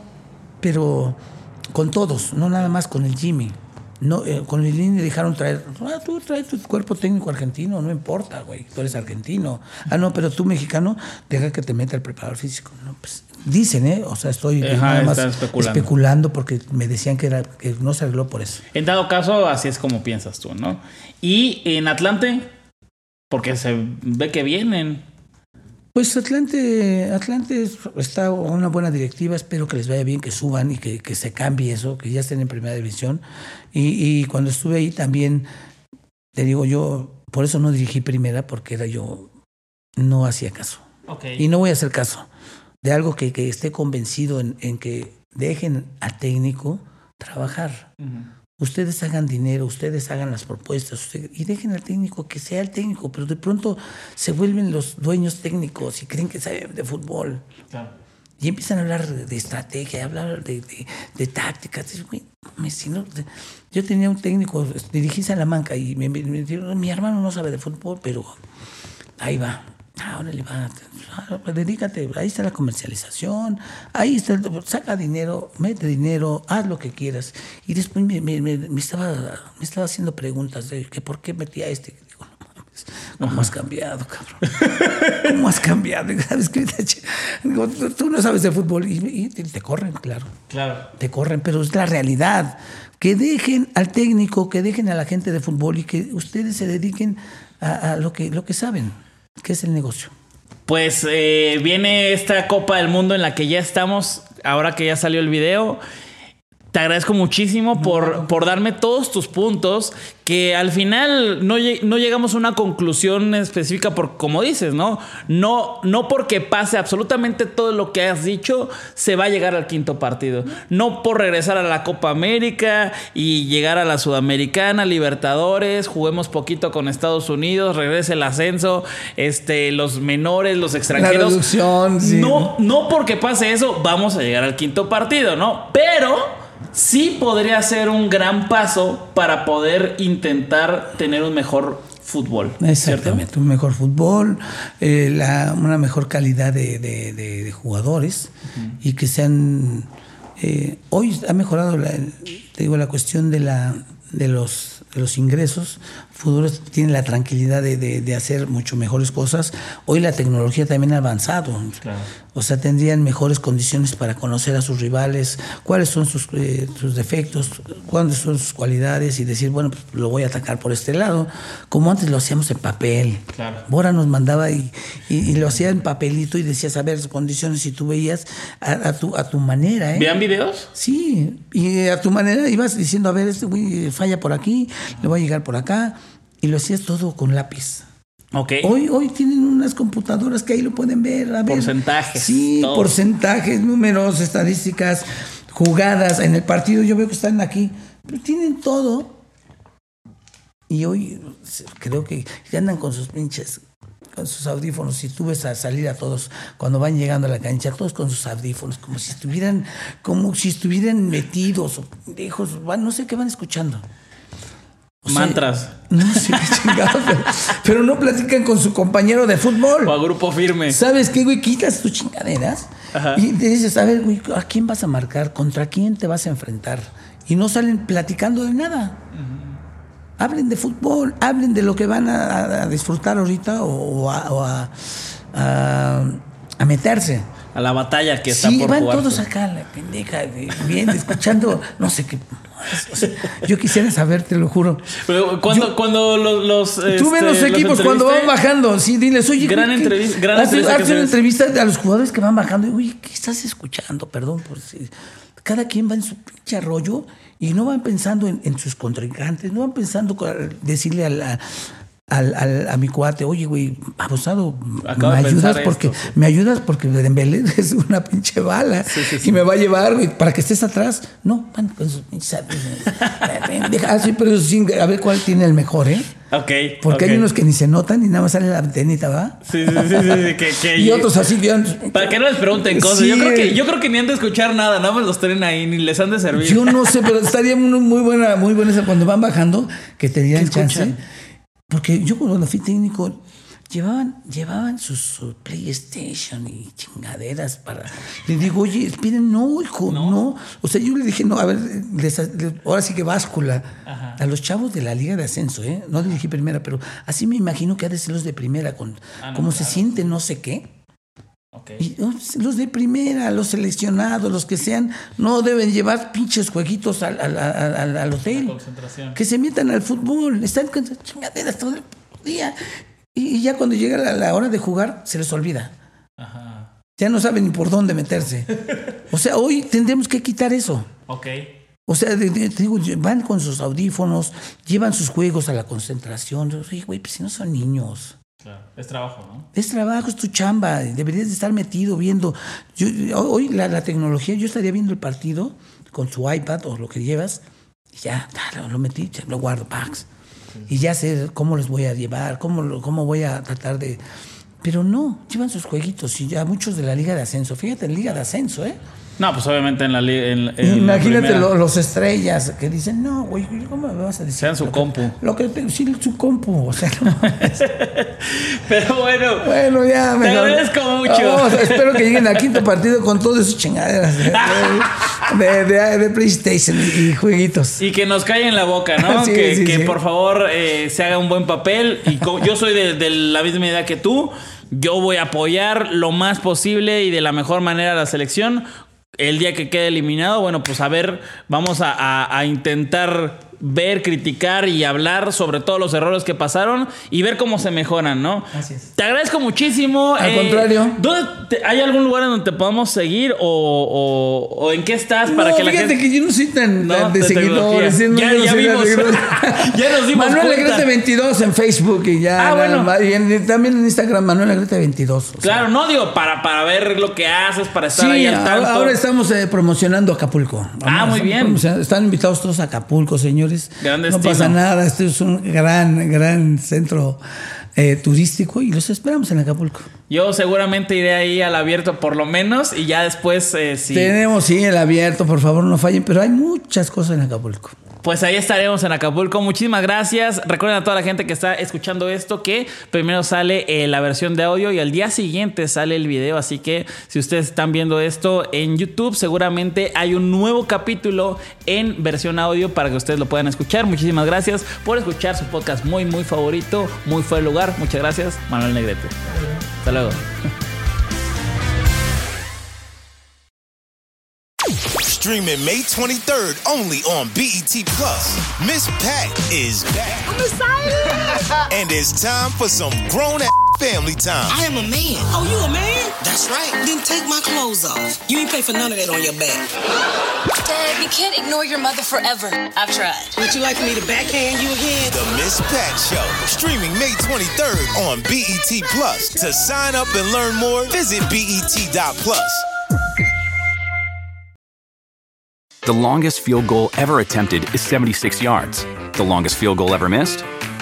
pero con todos, no nada más con el Jimmy. No, eh, con el Lini dejaron traer, ah, tú traes tu cuerpo técnico argentino, no importa, güey, tú eres argentino. Ah, no, pero tú mexicano, deja que te meta el preparador físico. No, pues, dicen, ¿eh? O sea, estoy Ajá, nada más especulando. especulando porque me decían que, era, que no se arregló por eso. En dado caso, así es como piensas tú, ¿no? Y en Atlante, porque se ve que vienen. Pues Atlante, Atlante está una buena directiva, espero que les vaya bien, que suban y que, que se cambie eso, que ya estén en primera división. Y, y cuando estuve ahí también, te digo yo, por eso no dirigí primera, porque era yo, no hacía caso. Y no voy a hacer caso de algo que, que esté convencido en, en que dejen al técnico trabajar. Ustedes hagan dinero, ustedes hagan las propuestas usted- y dejen al técnico que sea el técnico, pero de pronto se vuelven los dueños técnicos y creen que saben de fútbol. Y empiezan a hablar de, estrategia, a hablar de, de, de tácticas. Yo tenía un técnico, dirigí Salamanca y me, me, me dijeron, mi hermano no sabe de fútbol, pero ahí va. Ah, órale, va. Pues dedícate, ahí está la comercialización, ahí está, saca dinero, mete dinero, haz lo que quieras. Y después me, me- me- me estaba, me estaba haciendo preguntas de que por qué metía este. Digo, no mames, ¿cómo has cambiado, cabrón? ¿Cómo has cambiado? ¿Sabes qué? Digo, tú no sabes de fútbol y, y te corren, claro. Claro. Te corren, pero es la realidad. Que dejen al técnico, que dejen a la gente de fútbol y que ustedes se dediquen a, a lo, que, lo que saben, que es el negocio. Pues eh, viene esta Copa del Mundo en la que ya estamos, ahora que ya salió el video. Te agradezco muchísimo por, por darme todos tus puntos, que al final no, no llegamos a una conclusión específica por, como dices, ¿no? ¿no? No porque pase absolutamente todo lo que has dicho, se va a llegar al quinto partido. No por regresar a la Copa América y llegar a la Sudamericana, Libertadores, juguemos poquito con Estados Unidos, regrese el ascenso, este, los menores, los extranjeros. reducción, sí. No, no porque pase eso, vamos a llegar al quinto partido, ¿no? Pero sí podría ser un gran paso para poder intentar tener un mejor fútbol. ¿cierto? Exactamente, un mejor fútbol, eh, la- una mejor calidad de, de- de- de jugadores y que sean... eh, hoy ha mejorado, la, te digo, la cuestión de, la, de, los, de los ingresos. Fútbol tiene la tranquilidad de, de- de hacer mucho mejores cosas. Hoy la tecnología también ha avanzado. O sea, tendrían mejores condiciones para conocer a sus rivales, cuáles son sus, eh, sus defectos, cuáles son sus cualidades y decir, bueno, pues lo voy a atacar por este lado, como antes lo hacíamos en papel. Claro. Bora nos mandaba y, y- y lo hacía en papelito y decías, a ver, sus condiciones, y tú veías a, a tu, a tu manera. ¿eh? ¿Vean videos? Sí, y a tu manera ibas diciendo, a ver, este güey falla por aquí, le voy a llegar por acá, y lo hacías todo con lápiz. Ok. Hoy, hoy tienen unas computadoras que ahí lo pueden ver. A ver. Porcentajes, Sí, todo. porcentajes, números, estadísticas, jugadas. En el partido yo veo que están aquí. Pero tienen todo. Y hoy creo que andan con sus pinches, con sus audífonos. Si tú ves a salir a todos cuando van llegando a la cancha, todos con sus audífonos, como si estuvieran, como si estuvieran metidos o van- no sé qué van escuchando. O sea, Mantras. no sé qué chingados, pero, pero no platican con su compañero de fútbol. O a grupo firme. ¿Sabes qué, güey? Quitas tus chingaderas Ajá. y te dices, a ver, güey, ¿a quién vas a marcar? ¿Contra quién te vas a enfrentar? Y no salen platicando de nada. Hablen de fútbol, hablen de lo que van a, disfrutar ahorita o, o a, o a- a- a meterse. A la batalla que está Sí, por van todos acá, la pendeja, de- bien, escuchando, no sé qué. o sea, yo quisiera saber, te lo juro. Pero cuando, Yo- cuando los, los, Tú ves este, los equipos cuando van bajando, sí, diles, oye, Gran güey, ¿qué- entrevista- gran hace- entrevista que hace una entrevista a los jugadores que van bajando, y, uy, ¿qué estás escuchando? Perdón, por si- cada quien va en su pinche rollo y no van pensando en, en sus contrincantes, no van pensando decirle a, la- al- al- a mi cuate, oye, güey, abusado, me ayudas porque esto, sí. me ayudas porque Dembélé es una pinche bala y me va a llevar, güey, para que estés atrás. No, van con sus pinches pendeja. Ah, sí, pero sin- a ver cuál tiene el mejor, ¿eh? Ok. Porque hay unos que ni se notan y nada más sale la antenita, ¿va? Sí, sí, sí, sí, que, que- Y otros así, bien. Para que no les pregunten cosas. Sí. Yo, creo que, yo creo que ni han de escuchar nada, nada más los traen ahí, ni les han de servir. Yo no sé, pero estaría muy muy buena, muy buena esa cuando van bajando, que te dieran ¿Qué escuchan? Porque yo cuando fui técnico, llevaban, llevaban su, su PlayStation y chingaderas para. Le digo, oye, piden, no, hijo, no. O sea, yo le dije, no, a ver, les- les- ahora sí que báscula. A los chavos de la Liga de Ascenso, ¿eh? No dije primera, pero así me imagino que ha de ser los de primera, con Ah, no, cómo se siente, no sé qué. Ok. Y los de primera, los seleccionados, los que sean, no deben llevar pinches jueguitos al, al- al- al- al hotel. Que se metan al fútbol. Están con chingaderas todo el día. Y, y ya cuando llega la, la hora de jugar, se les olvida. Ajá. Ya no saben ni por dónde meterse. O sea, hoy tendremos que quitar eso. Ok. O sea, de- de- te digo, van con sus audífonos, llevan sus juegos a la concentración. Oye, güey, pues si no son niños. Claro. Es trabajo, ¿no? Es trabajo, es tu chamba. Deberías de estar metido viendo. Yo, hoy la, la tecnología, yo estaría viendo el partido con su iPad o lo que llevas Y ya, lo, lo metí, ya lo guardo, Pax. Y ya sé cómo los voy a llevar, cómo, cómo voy a tratar de... Pero no, llevan sus jueguitos y ya muchos de la Liga de Ascenso. Fíjate, en Liga de Ascenso, ¿eh? No, pues obviamente en la liga. la Imagínate lo- los estrellas que dicen, no, güey, ¿cómo me vas a decir? Sean su Lo que- compu. Lo que te, sí, su compu, o sea, no. Pero bueno. Bueno, ya, Te mejor. agradezco mucho. Espero que lleguen al quinto partido con todas sus chingaderas de, de- de- de PlayStation y, jueguitos. Y que nos calle en la boca, ¿no? Sí, que sí, que por favor eh, se haga un buen papel. Y yo soy de, de la misma idea que tú. Yo voy a apoyar lo más posible y de la mejor manera a la selección. El día que quede eliminado, bueno, pues a ver, vamos a, a- intentar ver, criticar y hablar sobre todos los errores que pasaron y ver cómo se mejoran, ¿no? Así es. Te agradezco muchísimo. Al contrario. ¿dónde te- ¿Hay algún lugar en donde te podamos seguir o, o- o en qué estás para no, que la fíjate gente... que yo no soy tan, No, tan de de seguidores. no, Ya- ya vimos. Ya nos dimos Manuel. Negrete 22 en Facebook y ya. Ah, bueno. Y en- también en Instagram, Manuel Negrete 22. o sea. Claro, no digo para, para ver lo que haces, para estar Sí, ahí al tanto. ahora estamos eh, promocionando Acapulco. Ah, muy bien. Están invitados todos a Acapulco, señores. Gran no pasa nada, este es un gran, gran centro eh, turístico y los esperamos en Acapulco. Yo seguramente iré ahí al abierto por lo menos y ya después eh, sí. Tenemos, sí, el abierto, por favor, no fallen, pero hay muchas cosas en Acapulco. Pues ahí estaremos en Acapulco. Muchísimas gracias. Recuerden a toda la gente que está escuchando esto que primero sale eh, la versión de audio y al día siguiente sale el video. Así que si ustedes están viendo esto en YouTube, seguramente hay un nuevo capítulo en versión audio para que ustedes lo puedan escuchar. Muchísimas gracias por escuchar su podcast muy, muy favorito. Muy fue el lugar. Muchas gracias, Manuel Negrete. Hasta luego. Streaming May 23rd only on BET Plus. Miss Pat is back. I'm excited. And it's time for some grown ass family time. I am a man. Oh, you a man? That's right. Then take my clothes off. You ain't pay for none of that on your back. Dad, you can't ignore your mother forever. I've tried. Would you like for me to backhand you again? The Miss Pat Show, streaming May 23rd on BET Plus. To sign up and learn more, visit BET.plus. The longest field goal ever attempted is 76 yards. The longest field goal ever missed?